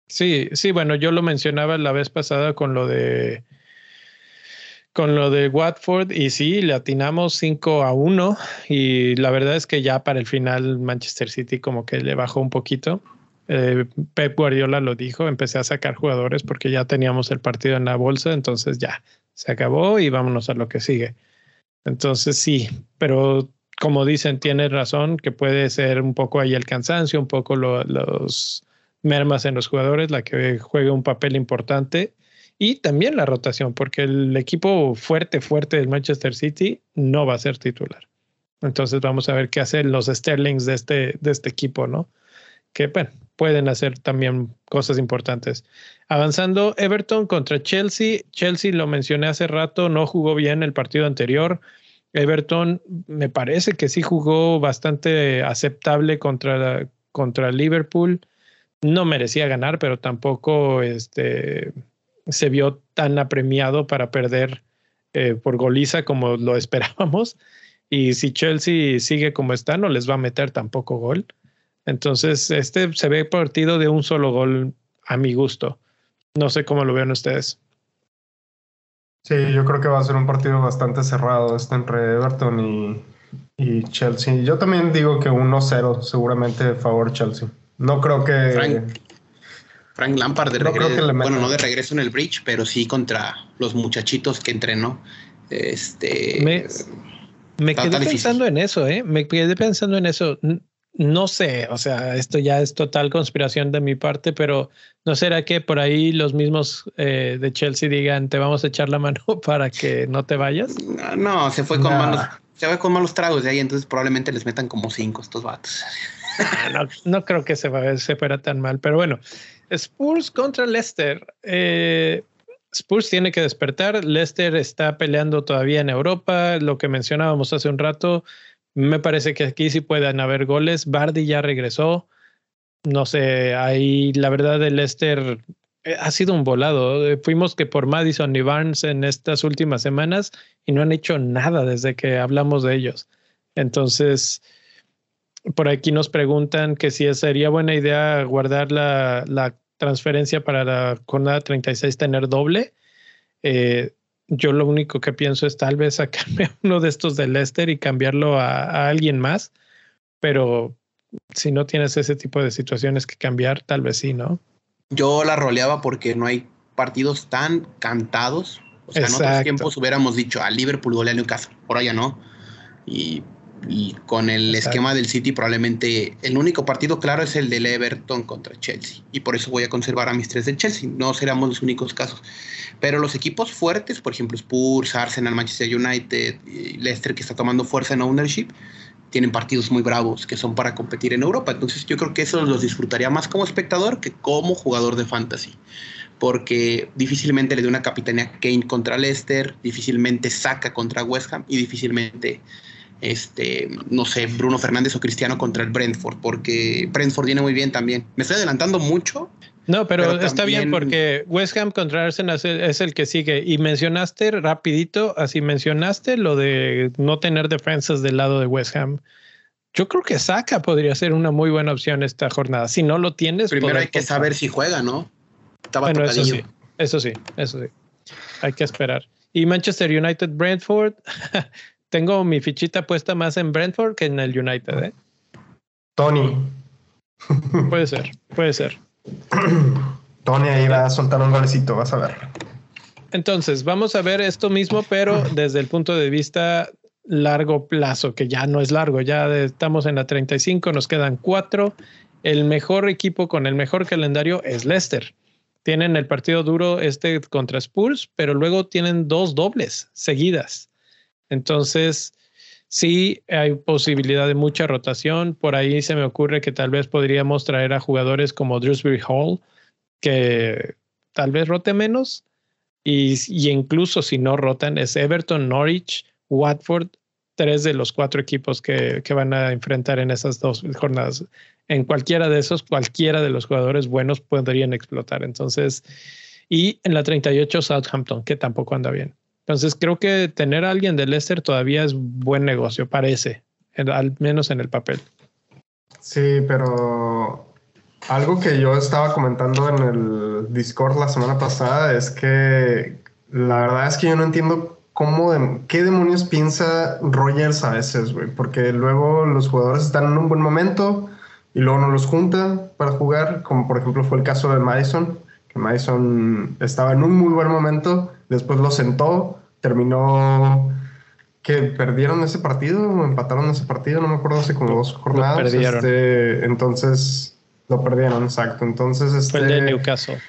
Sí, sí, bueno, yo lo mencionaba la vez pasada con lo de con lo de Watford y sí, le atinamos 5 a 1 y la verdad es que ya para el final Manchester City como que le bajó un poquito. Eh, Pep Guardiola lo dijo, empecé a sacar jugadores porque ya teníamos el partido en la bolsa, entonces ya se acabó y vámonos a lo que sigue. Entonces sí, pero como dicen, tiene razón que puede ser un poco ahí el cansancio, un poco los mermas en los jugadores, la que juegue un papel importante y también la rotación, porque el equipo fuerte, fuerte del Manchester City no va a ser titular. Entonces vamos a ver qué hacen los Sterlings de este, de este equipo, ¿no? Que bueno, pueden hacer también cosas importantes. Avanzando, Everton contra Chelsea. Chelsea, lo mencioné hace rato, no jugó bien el partido anterior. Everton me parece que sí jugó bastante aceptable contra, contra Liverpool. No merecía ganar, pero tampoco este, se vio tan apremiado para perder eh, por goliza como lo esperábamos. Y si Chelsea sigue como está, no les va a meter tampoco gol. Entonces, este se ve partido de un solo gol a mi gusto. No sé cómo lo vean ustedes. Sí, yo creo que va a ser un partido bastante cerrado este entre Everton y, y Chelsea. Yo también digo que 1-0 seguramente a favor Chelsea. No creo que... Frank, Lampard de regreso, bueno, no de regreso en el bridge, pero sí contra los muchachitos que entrenó. Este, me, me quedé pensando en eso, ¿eh? Me quedé pensando en eso no sé, o sea, esto ya es total conspiración de mi parte, pero ¿no será que por ahí los mismos eh, de Chelsea digan, te vamos a echar la mano para que no te vayas? No, se fue con malos, se fue con malos tragos de ahí, entonces probablemente les metan como cinco estos vatos. Ah, no, creo que se, va, se fuera tan mal, pero bueno, Spurs contra Leicester. Eh, Spurs tiene que despertar. Leicester está peleando todavía en Europa. Lo que mencionábamos hace un rato, me parece que aquí sí pueden haber goles. Bardi ya regresó. No sé, ahí la verdad de Leicester eh, ha sido un volado. Eh, fuimos que por Madison y Barnes en estas últimas semanas y no han hecho nada desde que hablamos de ellos. Entonces, por aquí nos preguntan que si sería buena idea guardar la, la transferencia para la jornada 36 tener doble. Eh, yo lo único que pienso es tal vez sacarme uno de estos de Leicester y cambiarlo a, a, alguien más, pero si no tienes ese tipo de situaciones que cambiar, tal vez sí, ¿no? Yo la roleaba porque no hay partidos tan cantados. O sea, en otros tiempos hubiéramos dicho a Liverpool golea a Newcastle, ahora ya no. Y, y con el esquema del City, probablemente el único partido claro es el del Everton contra Chelsea. Y por eso voy a conservar a mis tres del Chelsea. No seremos los únicos casos. Pero los equipos fuertes, por ejemplo, Spurs, Arsenal, Manchester United, y Leicester, que está tomando fuerza en ownership, tienen partidos muy bravos que son para competir en Europa. Entonces yo creo que eso los disfrutaría más como espectador que como jugador de fantasy. Porque difícilmente le dio una capitanía Kane contra Leicester, difícilmente saca contra West Ham y difícilmente, este, no sé, Bruno Fernández o Cristiano contra el Brentford, porque Brentford viene muy bien también. Me estoy adelantando mucho, no, pero, está bien porque West Ham contra Arsenal es el que sigue. Y mencionaste rapidito, así mencionaste lo de no tener defensas del lado de West Ham. Yo creo que Saka podría ser una muy buena opción esta jornada. Si no lo tienes, primero hay que saber si juega, ¿no? Estaba bueno, eso sí, eso sí, eso sí. Hay que esperar. Y Manchester United Brentford, tengo mi fichita puesta más en Brentford que en el United, ¿eh? Tony. puede ser, puede ser. Tony ahí va a soltar un golecito, vas a ver. Entonces, vamos a ver esto mismo, pero desde el punto de vista largo plazo, que ya no es largo, ya estamos en la 35, nos quedan cuatro. El mejor equipo con el mejor calendario es Leicester. Tienen el partido duro este contra Spurs, pero luego tienen dos dobles seguidas. Entonces, Sí, hay posibilidad de mucha rotación. Por ahí se me ocurre que tal vez podríamos traer a jugadores como Drewsbury Hall, que tal vez rote menos. Y, incluso si no rotan, es Everton, Norwich, Watford, tres de los cuatro equipos que, que van a enfrentar en esas dos jornadas. En cualquiera de esos, cualquiera de los jugadores buenos podrían explotar. Entonces, y en la 38 Southampton, que tampoco anda bien. Entonces creo que tener a alguien de Leicester todavía es buen negocio, parece, al menos en el papel. Sí, pero algo que yo estaba comentando en el Discord la semana pasada es que la verdad es que yo no entiendo cómo, qué demonios piensa Rogers a veces, güey, porque luego los jugadores están en un buen momento y luego no los junta para jugar, como por ejemplo fue el caso de Madison, que Madison estaba en un muy buen momento, después lo sentó terminó que perdieron ese partido o empataron ese partido, no me acuerdo, hace como dos jornadas. Este, entonces lo perdieron, exacto. Entonces, este, Fue el de Newcastle.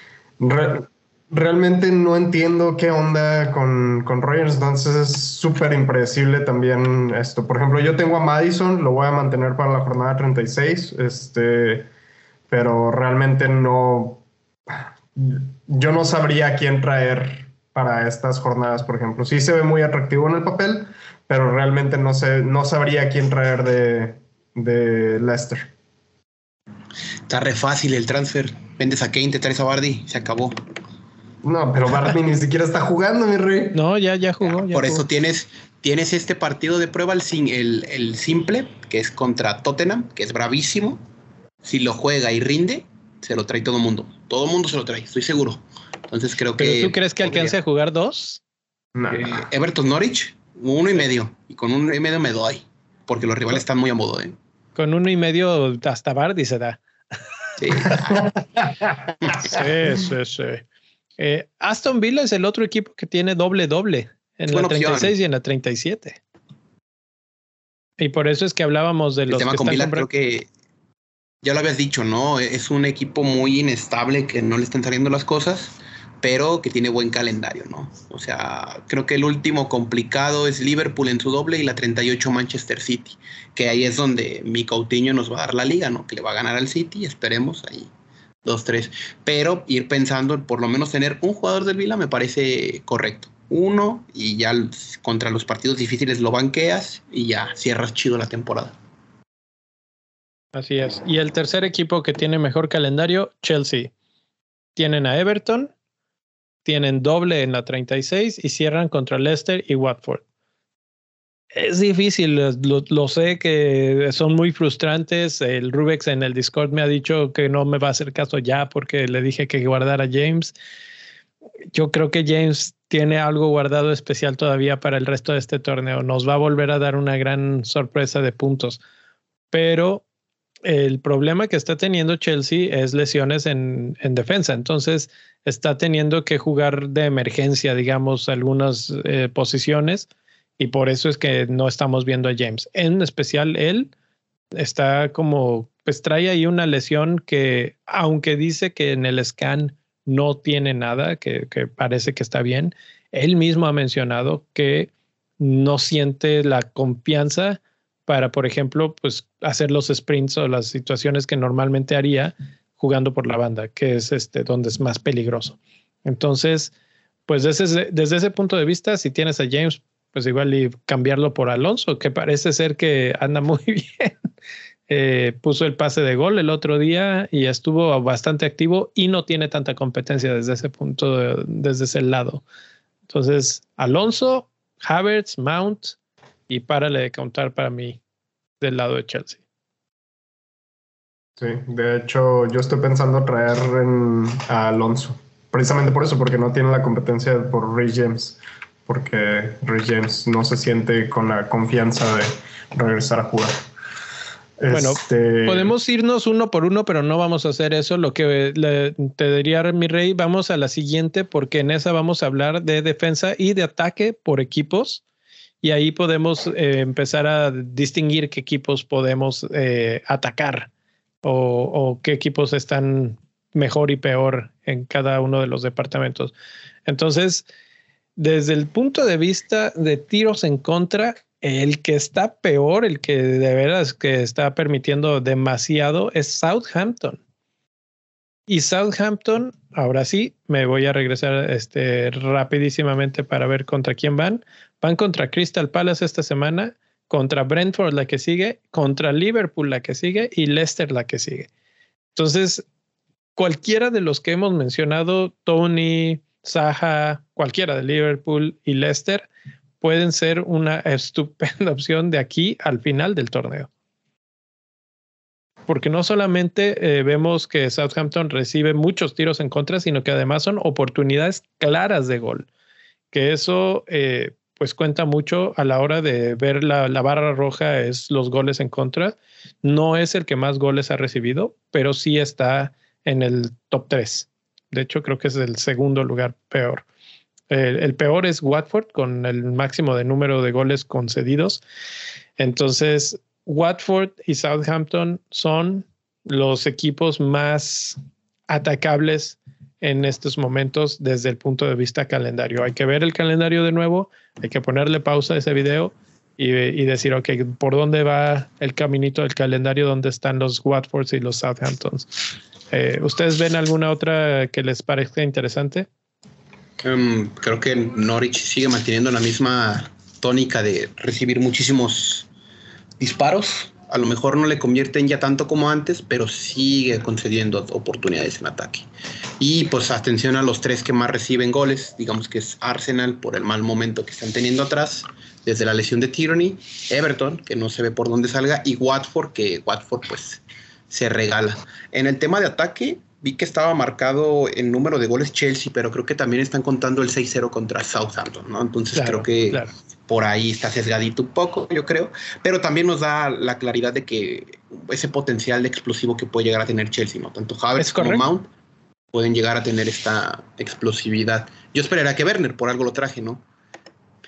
realmente no entiendo qué onda con, con Rogers, entonces es súper impredecible también esto. Por ejemplo, yo tengo a Madison, lo voy a mantener para la jornada 36, este, pero realmente no. Yo no sabría quién traer para estas jornadas, por ejemplo. Sí se ve muy atractivo en el papel, pero realmente no, sé, no sabría quién traer de, de Leicester. Está re fácil el transfer. Vendes a Kane, te traes a Bardi, se acabó. No, pero Bardi ni siquiera está jugando, mi rey. No, ya, ya jugó. por eso tienes, tienes este partido de prueba, el, el, el simple, que es contra Tottenham, que es bravísimo. Si lo juega y rinde, se lo trae todo el mundo. Todo el mundo se lo trae, estoy seguro. Entonces creo que. ¿Tú crees que alcance a jugar dos? Eh, Everton Norwich, uno y medio. Y con uno y medio me doy. Porque los rivales están muy a modo, ¿eh? Con uno y medio hasta Bardi se da. Sí. sí, sí, sí. Eh, Aston Villa es el otro equipo que tiene doble doble en la 36 y en la 37. Y por eso es que hablábamos de los tema que con Villa creo que ya lo habías dicho, ¿no? Es un equipo muy inestable que no le están saliendo las cosas pero que tiene buen calendario, ¿no? O sea, creo que el último complicado es Liverpool en su doble y la 38 Manchester City, que ahí es donde mi Coutinho nos va a dar la liga, ¿no? Que le va a ganar al City, esperemos ahí. Dos, tres. Pero ir pensando en por lo menos tener un jugador del Vila me parece correcto. Uno y ya contra los partidos difíciles lo banqueas y ya cierras chido la temporada. Así es. Y el tercer equipo que tiene mejor calendario, Chelsea. Tienen a Everton, tienen doble en la 36 y cierran contra Leicester y Watford. Es difícil, lo, sé que son muy frustrantes. El Rubex en el Discord me ha dicho que no me va a hacer caso ya porque le dije que guardara a James. Yo creo que James tiene algo guardado especial todavía para el resto de este torneo. Nos va a volver a dar una gran sorpresa de puntos. Pero el problema que está teniendo Chelsea es lesiones en, en defensa. Entonces, está teniendo que jugar de emergencia, digamos, algunas eh, posiciones y por eso es que no estamos viendo a James. En especial él está como, pues trae ahí una lesión que, aunque dice que en el scan no tiene nada, que, que parece que está bien, él mismo ha mencionado que no siente la confianza para, por ejemplo, pues hacer los sprints o las situaciones que normalmente haría jugando por la banda, que es este donde es más peligroso. Entonces, pues desde, desde ese punto de vista, si tienes a James, pues igual y cambiarlo por Alonso, que parece ser que anda muy bien. Eh, puso el pase de gol el otro día y estuvo bastante activo y no tiene tanta competencia desde ese punto, desde ese lado. Entonces, Alonso, Havertz, Mount y párale de contar para mí del lado de Chelsea. Sí, de hecho yo estoy pensando traer a Alonso, precisamente por eso, porque no tiene la competencia por Ray James, porque Ray James no se siente con la confianza de regresar a jugar. Bueno, este, podemos irnos uno por uno, pero no vamos a hacer eso. Lo que te diría mi rey, vamos a la siguiente, porque en esa vamos a hablar de defensa y de ataque por equipos. Y ahí podemos eh, empezar a distinguir qué equipos podemos eh, atacar o, qué equipos están mejor y peor en cada uno de los departamentos. Entonces, desde el punto de vista de tiros en contra, el que está peor, el que de veras que está permitiendo demasiado es Southampton. Y Southampton, ahora sí, me voy a regresar este, rapidísimamente para ver contra quién van. Van contra Crystal Palace esta semana contra Brentford la que sigue, contra Liverpool la que sigue y Leicester la que sigue. Entonces, cualquiera de los que hemos mencionado, Tony, Saha, cualquiera de Liverpool y Leicester, pueden ser una estupenda opción de aquí al final del torneo. Porque no solamente eh, vemos que Southampton recibe muchos tiros en contra, sino que además son oportunidades claras de gol. Que eso, eh, pues cuenta mucho a la hora de ver la, barra roja, es los goles en contra. No es el que más goles ha recibido, pero sí está en el top 3. De hecho, creo que es el segundo lugar peor. El, peor es Watford con el máximo de número de goles concedidos. Entonces, Watford y Southampton son los equipos más atacables en estos momentos desde el punto de vista calendario. Hay que ver el calendario de nuevo, hay que ponerle pausa a ese video y, decir, ok, ¿por dónde va el caminito del calendario? ¿Dónde están los Watfords y los Southamptons? Eh, ¿Ustedes ven alguna otra que les parezca interesante? Em, creo que Norwich sigue manteniendo la misma tónica de recibir muchísimos disparos a lo mejor no le convierten ya tanto como antes, pero sigue concediendo oportunidades en ataque. Y pues atención a los tres que más reciben goles, digamos que es Arsenal por el mal momento que están teniendo atrás, desde la lesión de Tyranny, Everton, que no se ve por dónde salga, y Watford, que Watford pues se regala. En el tema de ataque, vi que estaba marcado el número de goles Chelsea, pero creo que también están contando el 6-0 contra Southampton, ¿no? Entonces creo que por ahí está sesgadito un poco, yo creo, pero también nos da la claridad de que ese potencial de explosivo que puede llegar a tener Chelsea, ¿no? Tanto Havertz como Mount pueden llegar a tener esta explosividad. Yo esperaría que Werner, por algo lo traje, ¿no?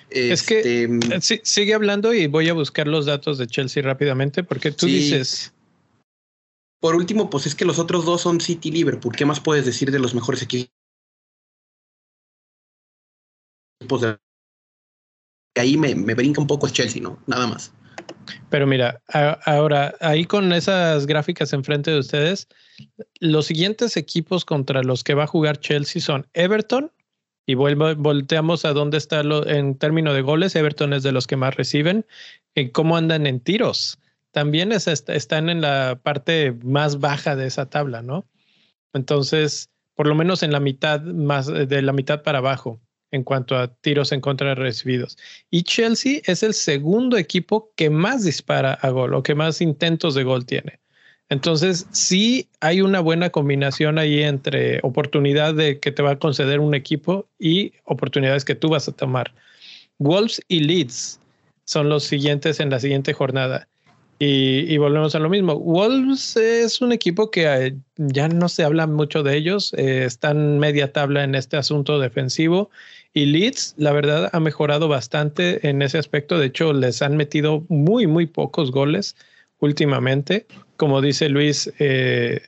Es que este, eh, sigue hablando y voy a buscar los datos de Chelsea rápidamente porque tú dices... Por último, pues es que los otros dos son City y Liverpool. ¿Qué más puedes decir de los mejores equipos de ahí me, me, brinca un poco el Chelsea, ¿no? Nada más. Pero mira, ahora ahí con esas gráficas enfrente de ustedes, los siguientes equipos contra los que va a jugar Chelsea son Everton, y volteamos a dónde está en términos de goles. Everton es de los que más reciben. ¿Y ¿Cómo andan en tiros? También es, están en la parte más baja de esa tabla, ¿no? Entonces, por lo menos en la mitad, más de la mitad para abajo en cuanto a tiros en contra recibidos. Y Chelsea es el segundo equipo que más dispara a gol o que más intentos de gol tiene. Entonces, sí hay una buena combinación ahí entre oportunidad de que te va a conceder un equipo y oportunidades que tú vas a tomar. Wolves y Leeds son los siguientes en la siguiente jornada. Y, volvemos a lo mismo. Wolves es un equipo que eh, ya no se habla mucho de ellos. Eh, están media tabla en este asunto defensivo y Leeds, la verdad, ha mejorado bastante en ese aspecto. De hecho, les han metido muy, muy pocos goles últimamente. Como dice Luis, eh,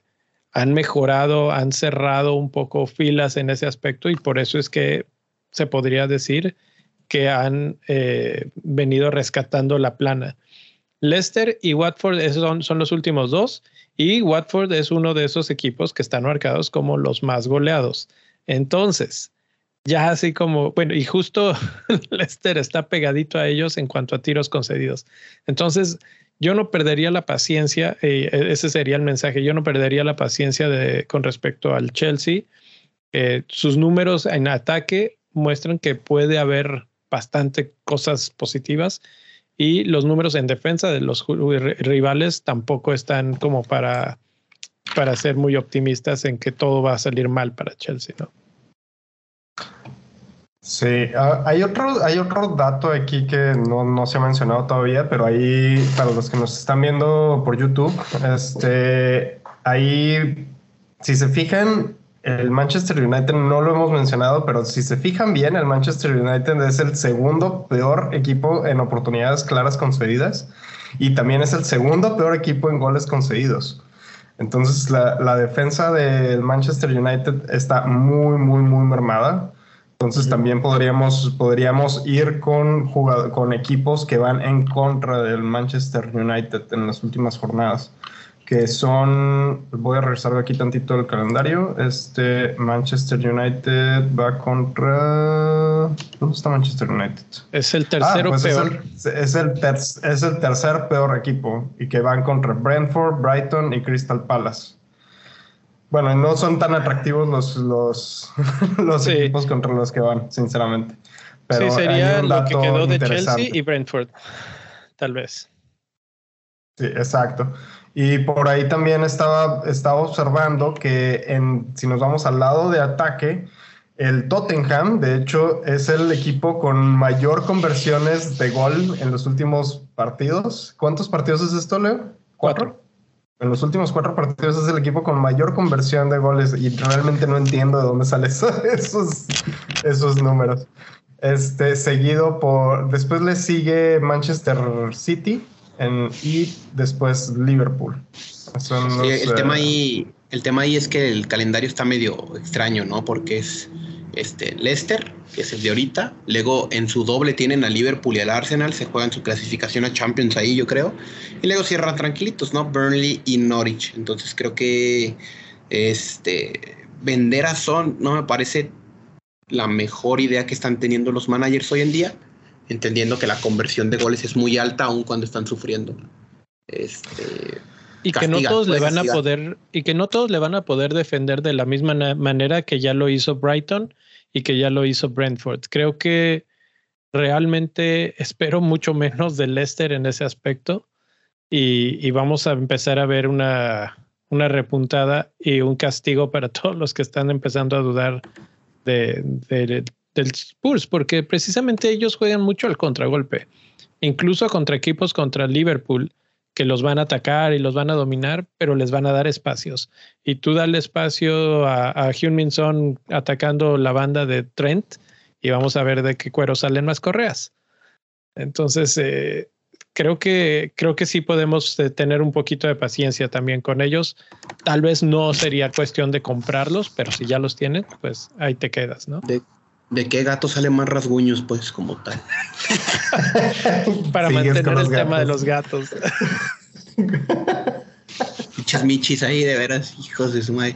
han mejorado, han cerrado un poco filas en ese aspecto y por eso es que se podría decir que han eh, venido rescatando la plana. Leicester y Watford son, son los últimos dos y Watford es uno de esos equipos que están marcados como los más goleados. Entonces, ya así como, bueno, y justo Lester está pegadito a ellos en cuanto a tiros concedidos. Entonces, yo no perdería la paciencia, eh, ese sería el mensaje, yo no perdería la paciencia de, con respecto al Chelsea. Eh, sus números en ataque muestran que puede haber bastante cosas positivas y los números en defensa de los rivales tampoco están como para, para ser muy optimistas en que todo va a salir mal para Chelsea, ¿no? Sí, ah, hay otro, hay otro dato aquí que no, no, se ha mencionado todavía, pero ahí, para los que nos están viendo por YouTube, este, ahí, si se fijan, el Manchester United no lo hemos mencionado, pero si se fijan bien, el Manchester United es el segundo peor equipo en oportunidades claras concedidas y también es el segundo peor equipo en goles concedidos. Entonces, la, la defensa del Manchester United está muy, muy, muy mermada. Entonces también podríamos, podríamos ir con, con equipos que van en contra del Manchester United en las últimas jornadas, que son, voy a regresar aquí tantito el calendario, este Manchester United va contra... ¿Dónde está Manchester United? Es el tercero ah, pues peor. Es el, es, el es el tercer peor equipo y que van contra Brentford, Brighton y Crystal Palace. Bueno, no son tan atractivos los, los, los equipos contra los que van, sinceramente. Pero sí, sería lo que quedó de Chelsea y Brentford, tal vez. Sí, exacto. Y por ahí también estaba, estaba observando que en, si nos vamos al lado de ataque, el Tottenham, de hecho, es el equipo con mayor conversiones de gol en los últimos partidos. ¿Cuántos partidos es esto, Leo? ¿Cuatro? en los últimos cuatro partidos es el equipo con mayor conversión de goles y realmente no entiendo de dónde salen esos, esos números. Este, seguido por, después le sigue Manchester City y después Liverpool. el, tema eh, ahí, el tema ahí es que el calendario está medio extraño, ¿no? Porque es este, Leicester, que es el de ahorita. Luego en su doble tienen a Liverpool y al Arsenal, se juegan su clasificación a Champions ahí, yo creo. Y luego cierran tranquilitos, ¿no? Burnley y Norwich. Entonces creo que este, vender a Son no me parece la mejor idea que están teniendo los managers hoy en día, entendiendo que la conversión de goles es muy alta aun cuando están sufriendo. Este, y que no todos le van a poder y que no todos le van a poder defender de la misma manera que ya lo hizo Brighton y que ya lo hizo Brentford. Creo que realmente espero mucho menos de Leicester en ese aspecto y, vamos a empezar a ver una, una, repuntada y un castigo para todos los que están empezando a dudar de, del Spurs, porque precisamente ellos juegan mucho al contragolpe, incluso contra equipos contra Liverpool que los van a atacar y los van a dominar, pero les van a dar espacios. Y tú dale espacio a, a Son atacando la banda de Trent y vamos a ver de qué cuero salen más correas. Entonces, eh, creo que creo que sí podemos eh, tener un poquito de paciencia también con ellos. Tal vez no sería cuestión de comprarlos, pero si ya los tienen, pues ahí te quedas, ¿no? ¿De qué gato salen más rasguños, pues, como tal? Para mantener el tema de los gatos. Muchas michis ahí, de veras, hijos de su madre.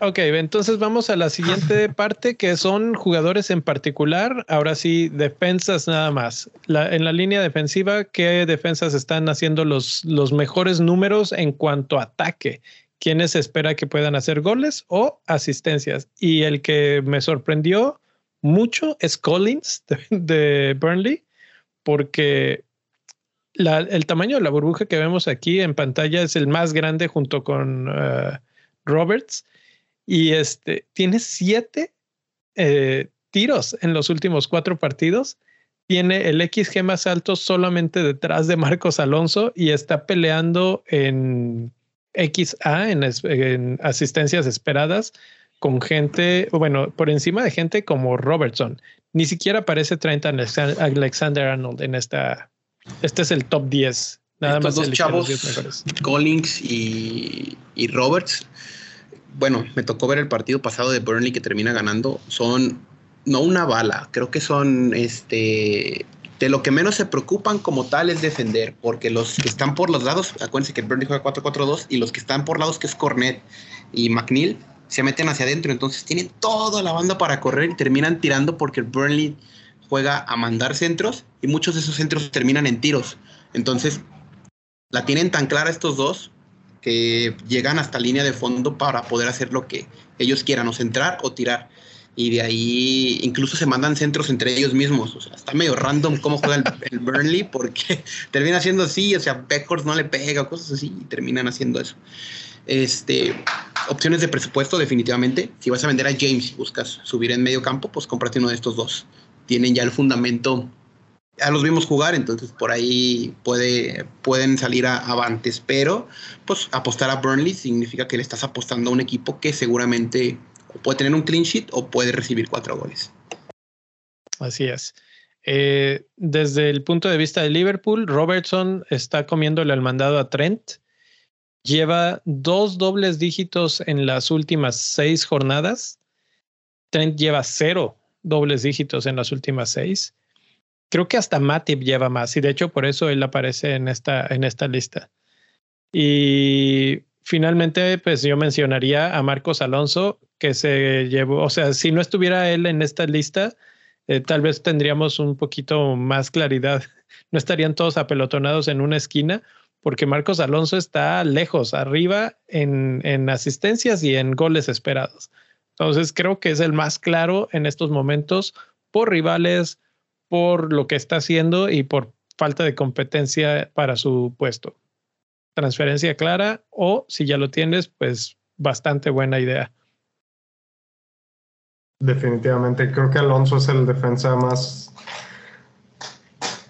Ok, entonces vamos a la siguiente parte que son jugadores en particular. Ahora sí, defensas nada más. en la línea defensiva, ¿qué defensas están haciendo los, los mejores números en cuanto a ataque? ¿Quiénes espera que puedan hacer goles o asistencias? Y el que me sorprendió mucho es Collins de, Burnley, porque el tamaño de la burbuja que vemos aquí en pantalla es el más grande junto con uh, Roberts y este tiene siete eh, tiros en los últimos cuatro partidos. Tiene el XG más alto solamente detrás de Marcos Alonso y está peleando en XA, en, en asistencias esperadas, con gente, bueno, por encima de gente como Robertson. Ni siquiera aparece Trent Alexander Arnold en esta. Este es el top 10. Nada más dos chavos, Collins y, y Roberts, bueno, me tocó ver el partido pasado de Burnley que termina ganando, son no una bala, creo que son este de lo que menos se preocupan como tal es defender, porque los que están por los lados, acuérdense que Burnley juega 4-4-2 y los que están por lados que es Cornet y McNeil se meten hacia adentro, entonces tienen toda la banda para correr y terminan tirando porque el Burnley juega a mandar centros y muchos de esos centros terminan en tiros. Entonces, la tienen tan clara estos dos que llegan hasta línea de fondo para poder hacer lo que ellos quieran, o centrar o tirar. Y de ahí incluso se mandan centros entre ellos mismos. O sea, está medio random cómo juega el, Burnley porque termina haciendo así. O sea, Beckhorst no le pega, cosas así, y terminan haciendo eso. Este, opciones de presupuesto, definitivamente. Si vas a vender a James y buscas subir en medio campo, pues cómprate uno de estos dos. Tienen ya el fundamento ya los vimos jugar, entonces por ahí puede, pueden salir a, avantes, pero pues apostar a Burnley significa que le estás apostando a un equipo que seguramente puede tener un clean sheet o puede recibir cuatro goles. Así es. Eh, desde el punto de vista de Liverpool, Robertson está comiéndole el mandado a Trent. Lleva dos dobles dígitos en las últimas seis jornadas. Trent lleva cero dobles dígitos en las últimas seis creo que hasta Matip lleva más y de hecho por eso él aparece en esta, en esta lista. Y finalmente, pues yo mencionaría a Marcos Alonso, que se llevó, o sea, si no estuviera él en esta lista, eh, tal vez tendríamos un poquito más claridad. No estarían todos apelotonados en una esquina, porque Marcos Alonso está lejos, arriba en, en asistencias y en goles esperados. Entonces creo que es el más claro en estos momentos por rivales, por lo que está haciendo y por falta de competencia para su puesto. Transferencia clara o si ya lo tienes, pues bastante buena idea. Definitivamente, creo que Alonso es el defensa más,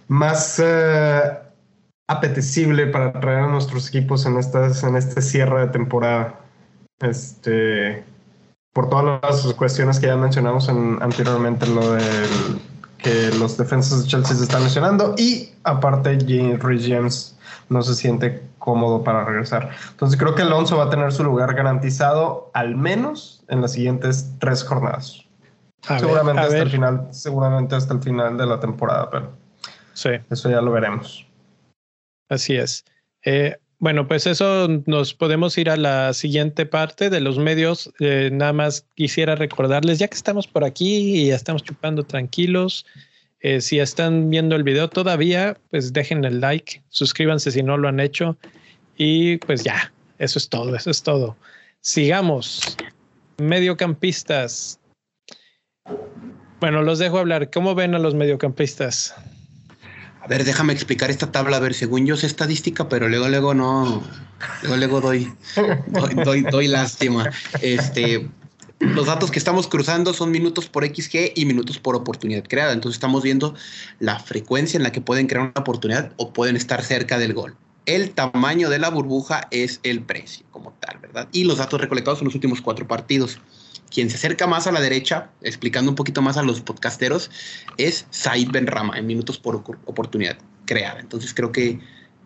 más eh, apetecible para traer a nuestros equipos en, estas, en este cierre de temporada. Este, por todas las cuestiones que ya mencionamos anteriormente, lo del que los defensas de Chelsea se están lesionando y aparte Rhys James no se siente cómodo para regresar. Entonces creo que Alonso va a tener su lugar garantizado al menos en las siguientes tres jornadas. seguramente hasta el final, seguramente hasta el final de la temporada, pero sí. eso ya lo veremos. Así es. Eh, bueno, pues eso nos podemos ir a la siguiente parte de los medios. Eh, nada más quisiera recordarles, ya que estamos por aquí y estamos chupando tranquilos, eh, si están viendo el video todavía, pues dejen el like, suscríbanse si no lo han hecho y pues ya, eso es todo, eso es todo. Sigamos. Mediocampistas. Bueno, los dejo hablar. ¿Cómo ven a los mediocampistas? A ver, déjame explicar esta tabla. A ver, según yo sé estadística, pero luego, luego no. Luego, luego doy, doy, doy, lástima. Este, los datos que estamos cruzando son minutos por XG y minutos por oportunidad creada. Entonces estamos viendo la frecuencia en la que pueden crear una oportunidad o pueden estar cerca del gol. El tamaño de la burbuja es el precio como tal, ¿verdad? Y los datos recolectados en los últimos cuatro partidos. Quien se acerca más a la derecha, explicando un poquito más a los podcasteros, es Said Benrama en minutos por oportunidad creada. Entonces creo que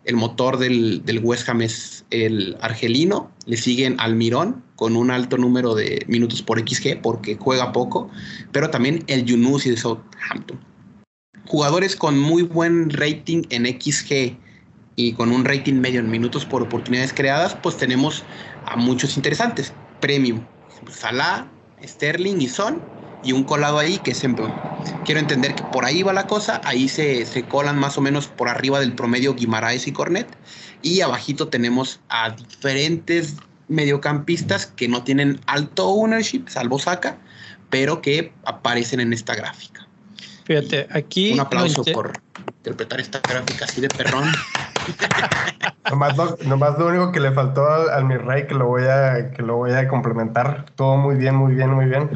el motor del, del, West Ham es el argelino, le siguen Almirón con un alto número de minutos por XG porque juega poco, pero también el Yunusi de Southampton. Jugadores con muy buen rating en XG y con un rating medio en minutos por oportunidades creadas, pues tenemos a muchos interesantes. Premium, Salah, Sterling y Son, y un colado ahí que es Quiero entender que por ahí va la cosa, ahí se, se colan más o menos por arriba del promedio Guimaraes y Cornet, y abajito tenemos a diferentes mediocampistas que no tienen alto ownership, salvo Saca, pero que aparecen en esta gráfica. Fíjate, aquí... Un aplauso por interpretar esta gráfica así de perrón. nomás, lo, lo, único que le faltó al, al mi rey que lo voy a que lo voy a complementar. Todo muy bien, muy bien, muy bien.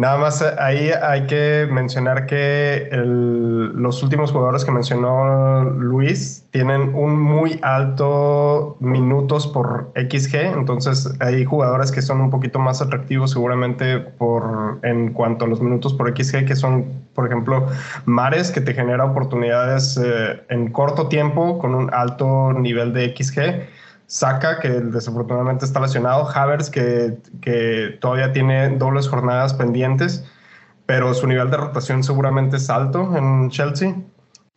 Nada más eh, ahí hay que mencionar que los últimos jugadores que mencionó Luis tienen un muy alto minutos por XG, entonces hay jugadores que son un poquito más atractivos seguramente por en cuanto a los minutos por XG, que son, por ejemplo, Mares, que te genera oportunidades eh, en corto tiempo con un alto nivel de XG Saka, que desafortunadamente está lesionado, Havers, que, que todavía tiene dobles jornadas pendientes, pero su nivel de rotación seguramente es alto en Chelsea.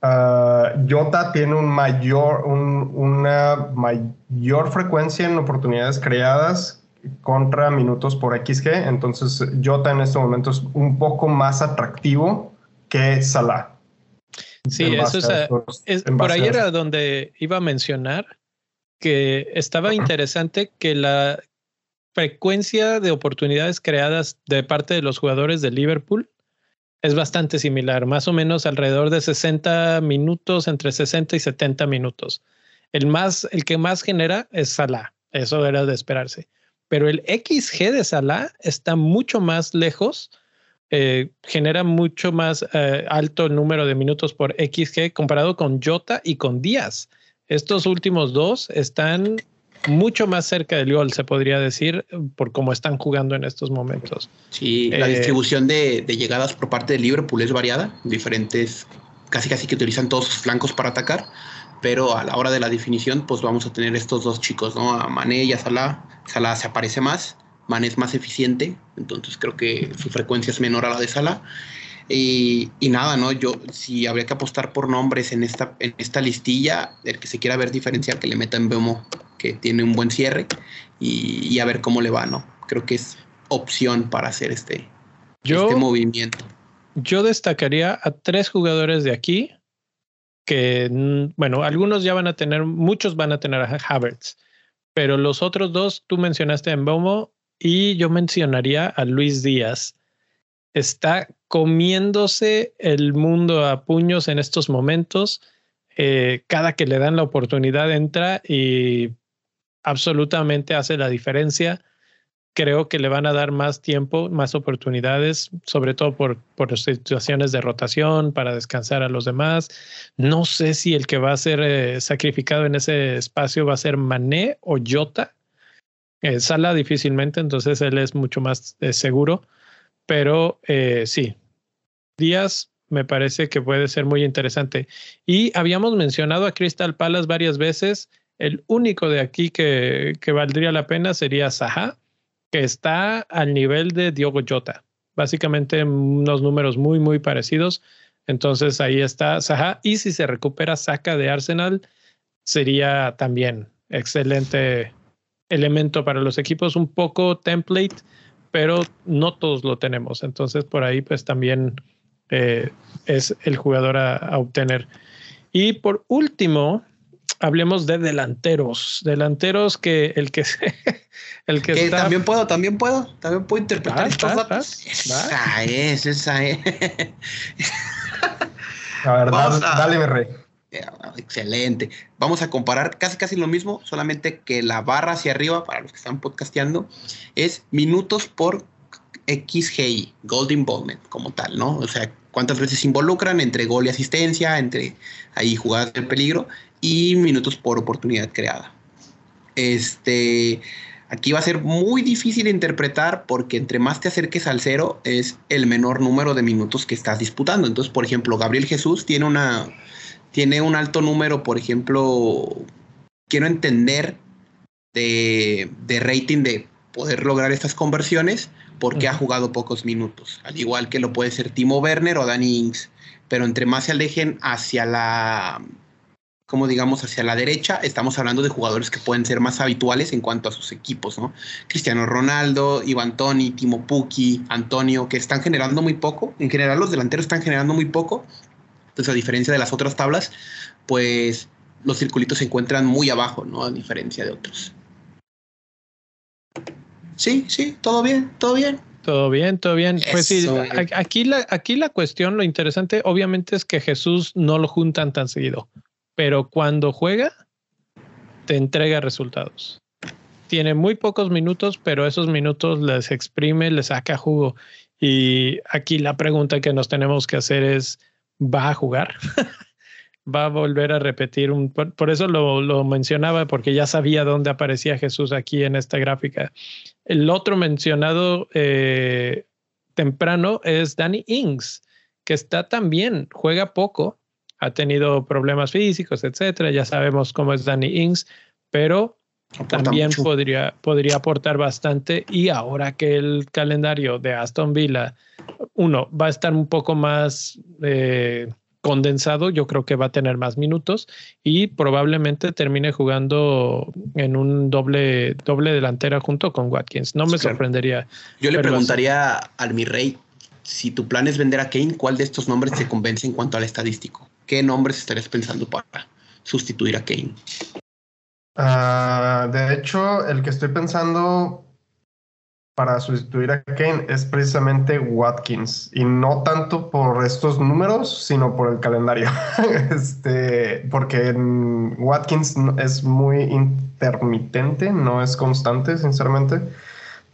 Uh, Jota tiene un mayor, una mayor frecuencia en oportunidades creadas contra minutos por XG, entonces Jota en este momento es un poco más atractivo que Salah. Sí, eso es, por ahí era donde iba a mencionar que estaba interesante que la frecuencia de oportunidades creadas de parte de los jugadores de Liverpool es bastante similar, más o menos alrededor de 60 minutos, entre 60 y 70 minutos. El, más, el que más genera es Salah, eso era de esperarse. Pero el XG de Salah está mucho más lejos, eh, genera mucho más eh, alto el número de minutos por XG comparado con Jota y con Díaz. Estos últimos dos están mucho más cerca del gol, se podría decir, por cómo están jugando en estos momentos. Sí, la eh, distribución de, llegadas por parte de Liverpool es variada, diferentes, casi casi que utilizan todos sus flancos para atacar, pero a la hora de la definición, pues vamos a tener estos dos chicos, ¿no? A Mané y a Salah. Salah se aparece más, Mané es más eficiente, entonces creo que su frecuencia es menor a la de Salah. Y, nada, ¿no? Yo, si habría que apostar por nombres en esta, en esta listilla, el que se quiera ver diferencial, que le meta en Bemo, que tiene un buen cierre, y, a ver cómo le va, ¿no? Creo que es opción para hacer este, este movimiento. Yo destacaría a tres jugadores de aquí, que, mm, bueno, algunos ya van a tener, muchos van a tener a Havertz, pero los otros dos, tú mencionaste en Bomo y yo mencionaría a Luis Díaz está comiéndose el mundo a puños en estos momentos. Eh, cada que le dan la oportunidad entra y absolutamente hace la diferencia. Creo que le van a dar más tiempo, más oportunidades, sobre todo por, por situaciones de rotación, para descansar a los demás. No sé si el que va a ser eh, sacrificado en ese espacio va a ser Mané o Jota. Eh, Sala difícilmente, entonces él es mucho más seguro pero eh, sí, Díaz me parece que puede ser muy interesante. Y habíamos mencionado a Crystal Palace varias veces. El único de aquí que, que valdría la pena sería Saha, que está al nivel de Diogo Jota. Básicamente unos números muy, muy parecidos. Entonces ahí está Saha. Y si se recupera Saca de Arsenal, sería también excelente elemento para los equipos. Un poco template pero no todos lo tenemos. Entonces, por ahí, pues también eh, es el jugador a, obtener. Y por último, hablemos de delanteros. Delanteros que el que el que, también puedo, también puedo, también puedo interpretar estos datos. esa es, esa es. a ver, dale, mi rey. Excelente. Vamos a comparar casi casi lo mismo, solamente que la barra hacia arriba, para los que están podcasteando, es minutos por XGI, Gold Involvement, como tal, ¿no? O sea, cuántas veces se involucran entre gol y asistencia, entre ahí jugadas de peligro y minutos por oportunidad creada. Este, aquí va a ser muy difícil interpretar porque entre más te acerques al cero es el menor número de minutos que estás disputando. Entonces, por ejemplo, Gabriel Jesús tiene una tiene un alto número, por ejemplo, quiero entender de, de rating de poder lograr estas conversiones porque ha jugado pocos minutos, al igual que lo puede ser Timo Werner o Danny Ings, pero entre más se alejen hacia la como digamos hacia la derecha, estamos hablando de jugadores que pueden ser más habituales en cuanto a sus equipos, ¿no? Cristiano Ronaldo, Iván Toni, Timo Pukki, Antonio, que están generando muy poco. En general los delanteros están generando muy poco. Entonces, a diferencia de las otras tablas, pues los circulitos se encuentran muy abajo, ¿no? A diferencia de otros. Sí, sí, todo bien, todo bien. Todo bien, todo bien. Pues sí, aquí la, aquí la cuestión, lo interesante, obviamente, es que Jesús no lo juntan tan seguido pero cuando juega, te entrega resultados. Tiene muy pocos minutos, pero esos minutos les exprime, les saca jugo. Y aquí la pregunta que nos tenemos que hacer es, ¿va a jugar? ¿Va a volver a repetir un... Por, eso lo, mencionaba, porque ya sabía dónde aparecía Jesús aquí en esta gráfica. El otro mencionado eh, temprano es Danny Ings, que está también, juega poco, ha tenido problemas físicos, etcétera. Ya sabemos cómo es Danny Ings, pero también podría, podría aportar bastante. Y ahora que el calendario de Aston Villa, uno, va a estar un poco más eh, condensado, yo creo que va a tener más minutos y probablemente termine jugando en un doble, doble delantera junto con Watkins. No me sorprendería. Yo le preguntaría al mi rey, si tu plan es vender a Kane, ¿cuál de estos nombres te convence en cuanto al estadístico? ¿qué nombres estarías pensando para sustituir a Kane? Ah, de hecho, el que estoy pensando para sustituir a Kane es precisamente Watkins y no tanto por estos números, sino por el calendario. este, porque Watkins es muy intermitente, no es constante, sinceramente.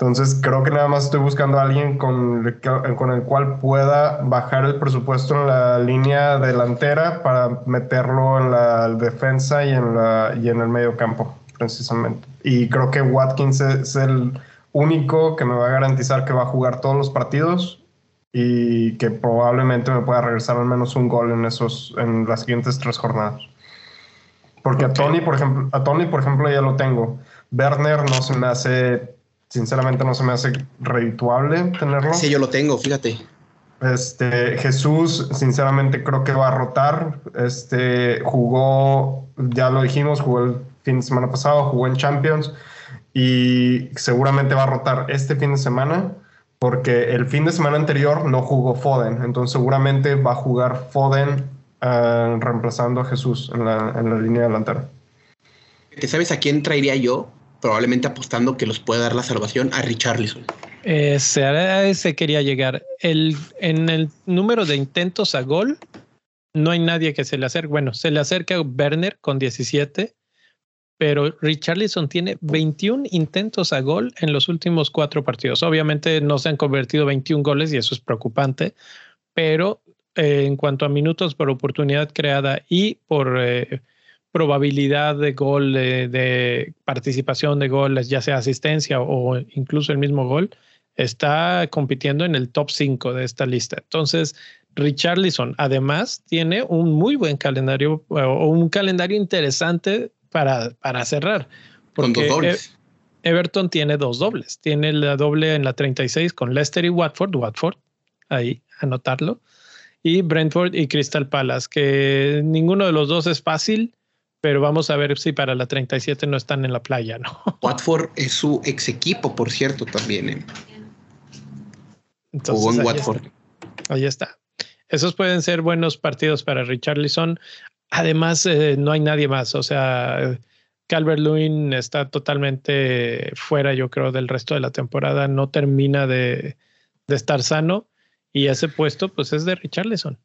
Entonces creo que nada más estoy buscando a alguien con, con el cual pueda bajar el presupuesto en la línea delantera para meterlo en la defensa y en, la, y en el medio campo, precisamente. Y creo que Watkins es el único que me va a garantizar que va a jugar todos los partidos y que probablemente me pueda regresar al menos un gol en esos en las siguientes tres jornadas. Porque a Tony, por ejemplo, a Tony, por ejemplo, ya lo tengo. Werner no se me hace sinceramente no se me hace redituable tenerlo. Sí, yo lo tengo, fíjate. Este, Jesús, sinceramente creo que va a rotar. Este, jugó, ya lo dijimos, jugó el fin de semana pasado, jugó en Champions y seguramente va a rotar este fin de semana porque el fin de semana anterior no jugó Foden, entonces seguramente va a jugar Foden eh, reemplazando a Jesús en la, en la línea delantera. ¿Sabes a quién traería yo? Probablemente apostando que los puede dar la salvación a Richarlison. Ese, a ese quería llegar. El, en el número de intentos a gol, no hay nadie que se le acerque. Bueno, se le acerca a Werner con 17, pero Richarlison tiene 21 intentos a gol en los últimos cuatro partidos. Obviamente no se han convertido 21 goles y eso es preocupante, pero eh, en cuanto a minutos por oportunidad creada y por eh, probabilidad de gol, de, participación de goles, ya sea asistencia o incluso el mismo gol, está compitiendo en el top 5 de esta lista. Entonces, Richarlison además tiene un muy buen calendario o un calendario interesante para, para cerrar. Porque e-, Everton tiene dos dobles. Tiene la doble en la 36 con Leicester y Watford. Watford, ahí, anotarlo. Y Brentford y Crystal Palace, que ninguno de los dos es fácil pero vamos a ver si para la 37 no están en la playa, ¿no? Watford es su ex equipo, por cierto, también. ¿eh? Jugó en Watford. ahí está. Esos pueden ser buenos partidos para Richarlison. Además, eh, no hay nadie más. O sea, Calvert Lewin está totalmente fuera, yo creo, del resto de la temporada. No termina de, de estar sano. Y ese puesto, pues, es de Richarlison.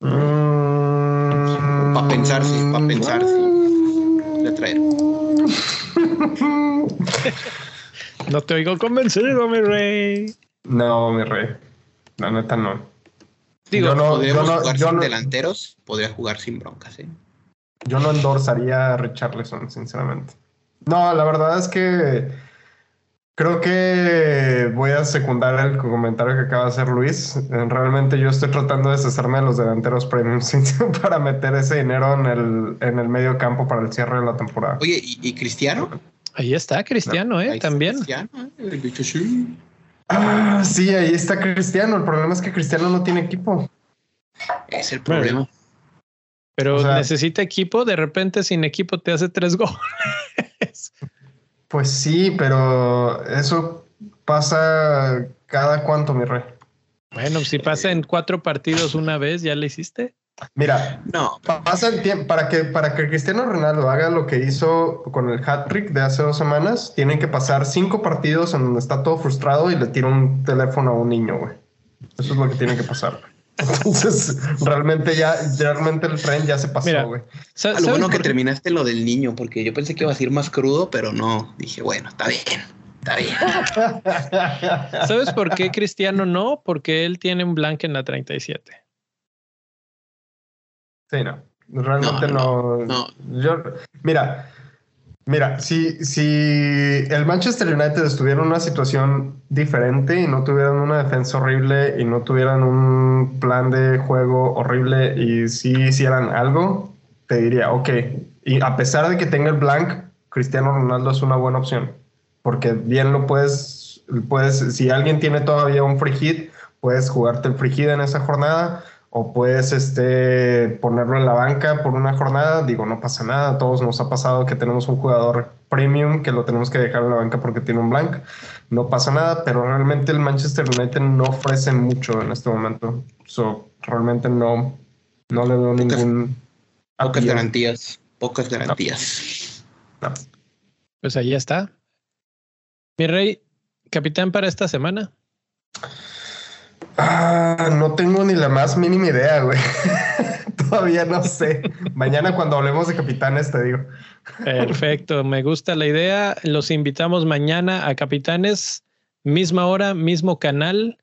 Mm, para pensar, sí, para pensar, sí. De traer. No te oigo convencido, mi rey. No, mi rey. La neta no. Digo, no, podríamos jugar sin delanteros, podría jugar sin broncas, ¿eh? Yo no endorsaría a Richarlison, sinceramente. No, la verdad es que Creo que voy a secundar el comentario que acaba de hacer Luis. Eh, Realmente yo estoy tratando de deshacerme de los delanteros premium para meter ese dinero en el, en el medio campo para el cierre de la temporada. Oye, ¿y, y Cristiano? Ahí está Cristiano, ¿eh? Ahí está También. Cristiano, ¿eh? El bicho sí. Ah, sí, ahí está Cristiano. El problema es que Cristiano no tiene equipo. Es el problema. Pero O sea- necesita equipo. De repente, sin equipo, te hace tres goles. Pues sí, pero eso pasa cada cuánto, mi rey. Bueno, si pasa en cuatro partidos una vez, ¿ya le hiciste? Mira, No, pasa el tiempo para que para que Cristiano Ronaldo haga lo que hizo con el hat trick de hace dos semanas. Tienen que pasar cinco partidos en donde está todo frustrado y le tira un teléfono a un niño, güey. Eso es lo que tiene que pasar. Entonces, realmente ya, realmente el tren ya se pasó, Mira, güey. Lo ¿sabes bueno que terminaste lo del niño, porque yo pensé que iba a ser más crudo, pero no. Dije, bueno, está bien, está bien. ¿Sabes por qué Cristiano no? Porque él tiene un blank en la 37. Sí, no. Realmente no. No, no, Yo, mira, mira, si, si el Manchester United estuviera en una situación diferente y no tuvieran una defensa horrible y no tuvieran un plan de juego horrible y si hicieran algo, te diría, ok. Y a pesar de que tenga el blank, Cristiano Ronaldo es una buena opción. Porque bien lo puedes, puedes, si alguien tiene todavía un free hit, puedes jugarte el free hit en esa jornada o puedes este, ponerlo en la banca por una jornada. Digo, no pasa nada. A todos nos ha pasado que tenemos un jugador premium que lo tenemos que dejar en la banca porque tiene un blank. No pasa nada, pero realmente el Manchester United no ofrece mucho en este momento. So, realmente no, no le veo Pocas- ningún... Pocas garantías, pocas garantías. Pues ahí está. Mi rey, capitán para esta semana. Ah, no tengo ni la más mínima idea, güey. Todavía no sé. Mañana cuando hablemos de capitanes te digo. Perfecto, me gusta la idea. Los invitamos mañana a Capitanes, misma hora, mismo canal.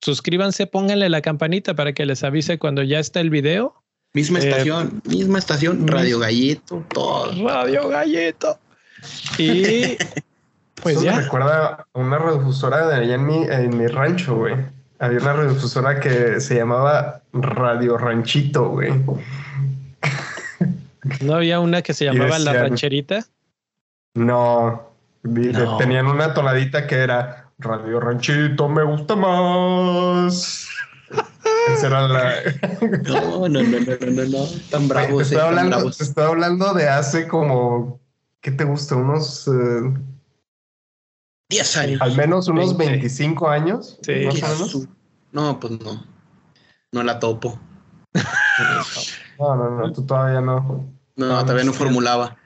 Suscríbanse, pónganle la campanita para que les avise cuando ya está el video. Misma Eh, estación, misma estación, Radio Gallito, todo. Radio Galleto. Y pues Eso me ya. recuerda a una radiodifusora de allá en mi, en mi rancho, güey. Había una radiodifusora que se llamaba Radio Ranchito, güey. ¿No había una que se llamaba La Rancherita? No, tenían una tonadita que era Radio Ranchito, me gusta más. Esa era la... No, no, no, no, no, no, no. Tan Te bravos, eh, estoy, hablando, te estoy hablando de hace como, ¿qué te gusta? Unos, eh, 10 años. al menos unos 20. 25 años. Sí. más Qué o menos. su- No, pues no. No la topo. No, no, no, tú todavía no. No, No, todavía no formulaba.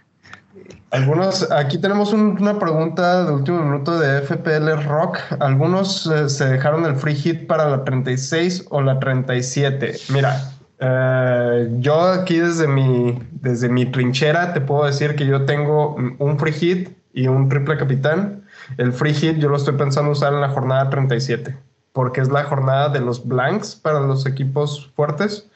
Algunos, aquí tenemos un- una pregunta de último minuto de FPL Rock. Algunos eh, se dejaron el free hit para la 36 o la 37. Mira, eh, yo aquí desde mi, desde mi trinchera te puedo decir que yo tengo un free hit y un triple capitán. El free hit yo lo estoy pensando usar en la jornada 37, porque es la jornada de los blanks para los equipos fuertes.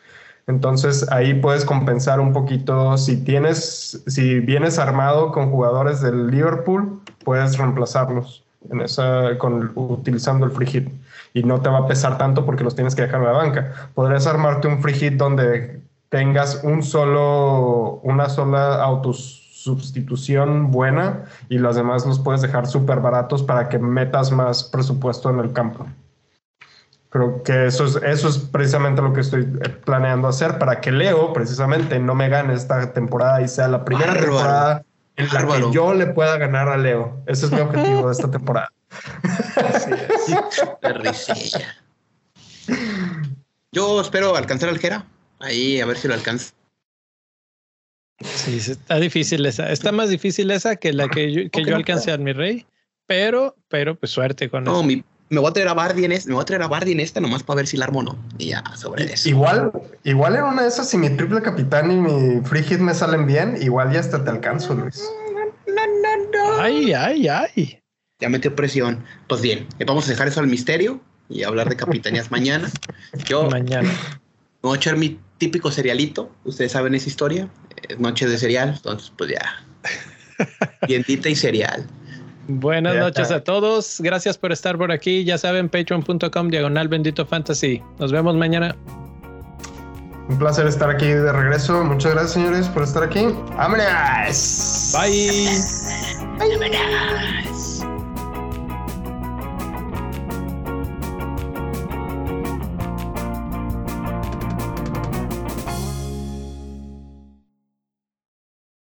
Entonces ahí puedes compensar un poquito. Si tienes, si vienes armado con jugadores del Liverpool, puedes reemplazarlos en esa, con, utilizando el free hit. Y no te va a pesar tanto porque los tienes que dejar en la banca. Podrías armarte un free hit donde tengas un solo, una sola autosustitución buena y los demás los puedes dejar súper baratos para que metas más presupuesto en el campo. Creo que eso es, eso es precisamente lo que estoy eh, planeando hacer para que Leo precisamente no me gane esta temporada y sea la primera Bárbaro. temporada en la Bárbaro. que yo le pueda ganar a Leo. Ese es mi objetivo de esta temporada. La risilla. Yo espero alcanzar al Jera. Ahí a ver si lo alcanza. Sí, está difícil esa. Está más difícil esa que la que yo, que Ok, yo no alcancé a mi rey. Pero, pero pues suerte con No, eso. mi- me voy a traer a Bardi en esta, me voy a traer a Bardi en esta nomás para ver si la armo o no. Y ya, sobre eso. Igual, igual en una de esas, si mi triple capitán y mi free hit me salen bien, igual ya hasta te alcanzo, Luis. Ay, ay, ay. Ya metió presión. Pues bien, eh, vamos a dejar eso al misterio y hablar de capitanías mañana. Yo Mañana. me voy a echar mi típico cerealito. Ustedes saben esa historia. Es noche de cereal, entonces pues ya. Dientita y cereal. Buenas noches a todos. Gracias por estar por aquí. Ya saben, patreon.com diagonal bendito fantasy. Nos vemos mañana. Un placer estar aquí de regreso. Muchas gracias, señores, por estar aquí. ¡Vámonos! Bye. Vámonos.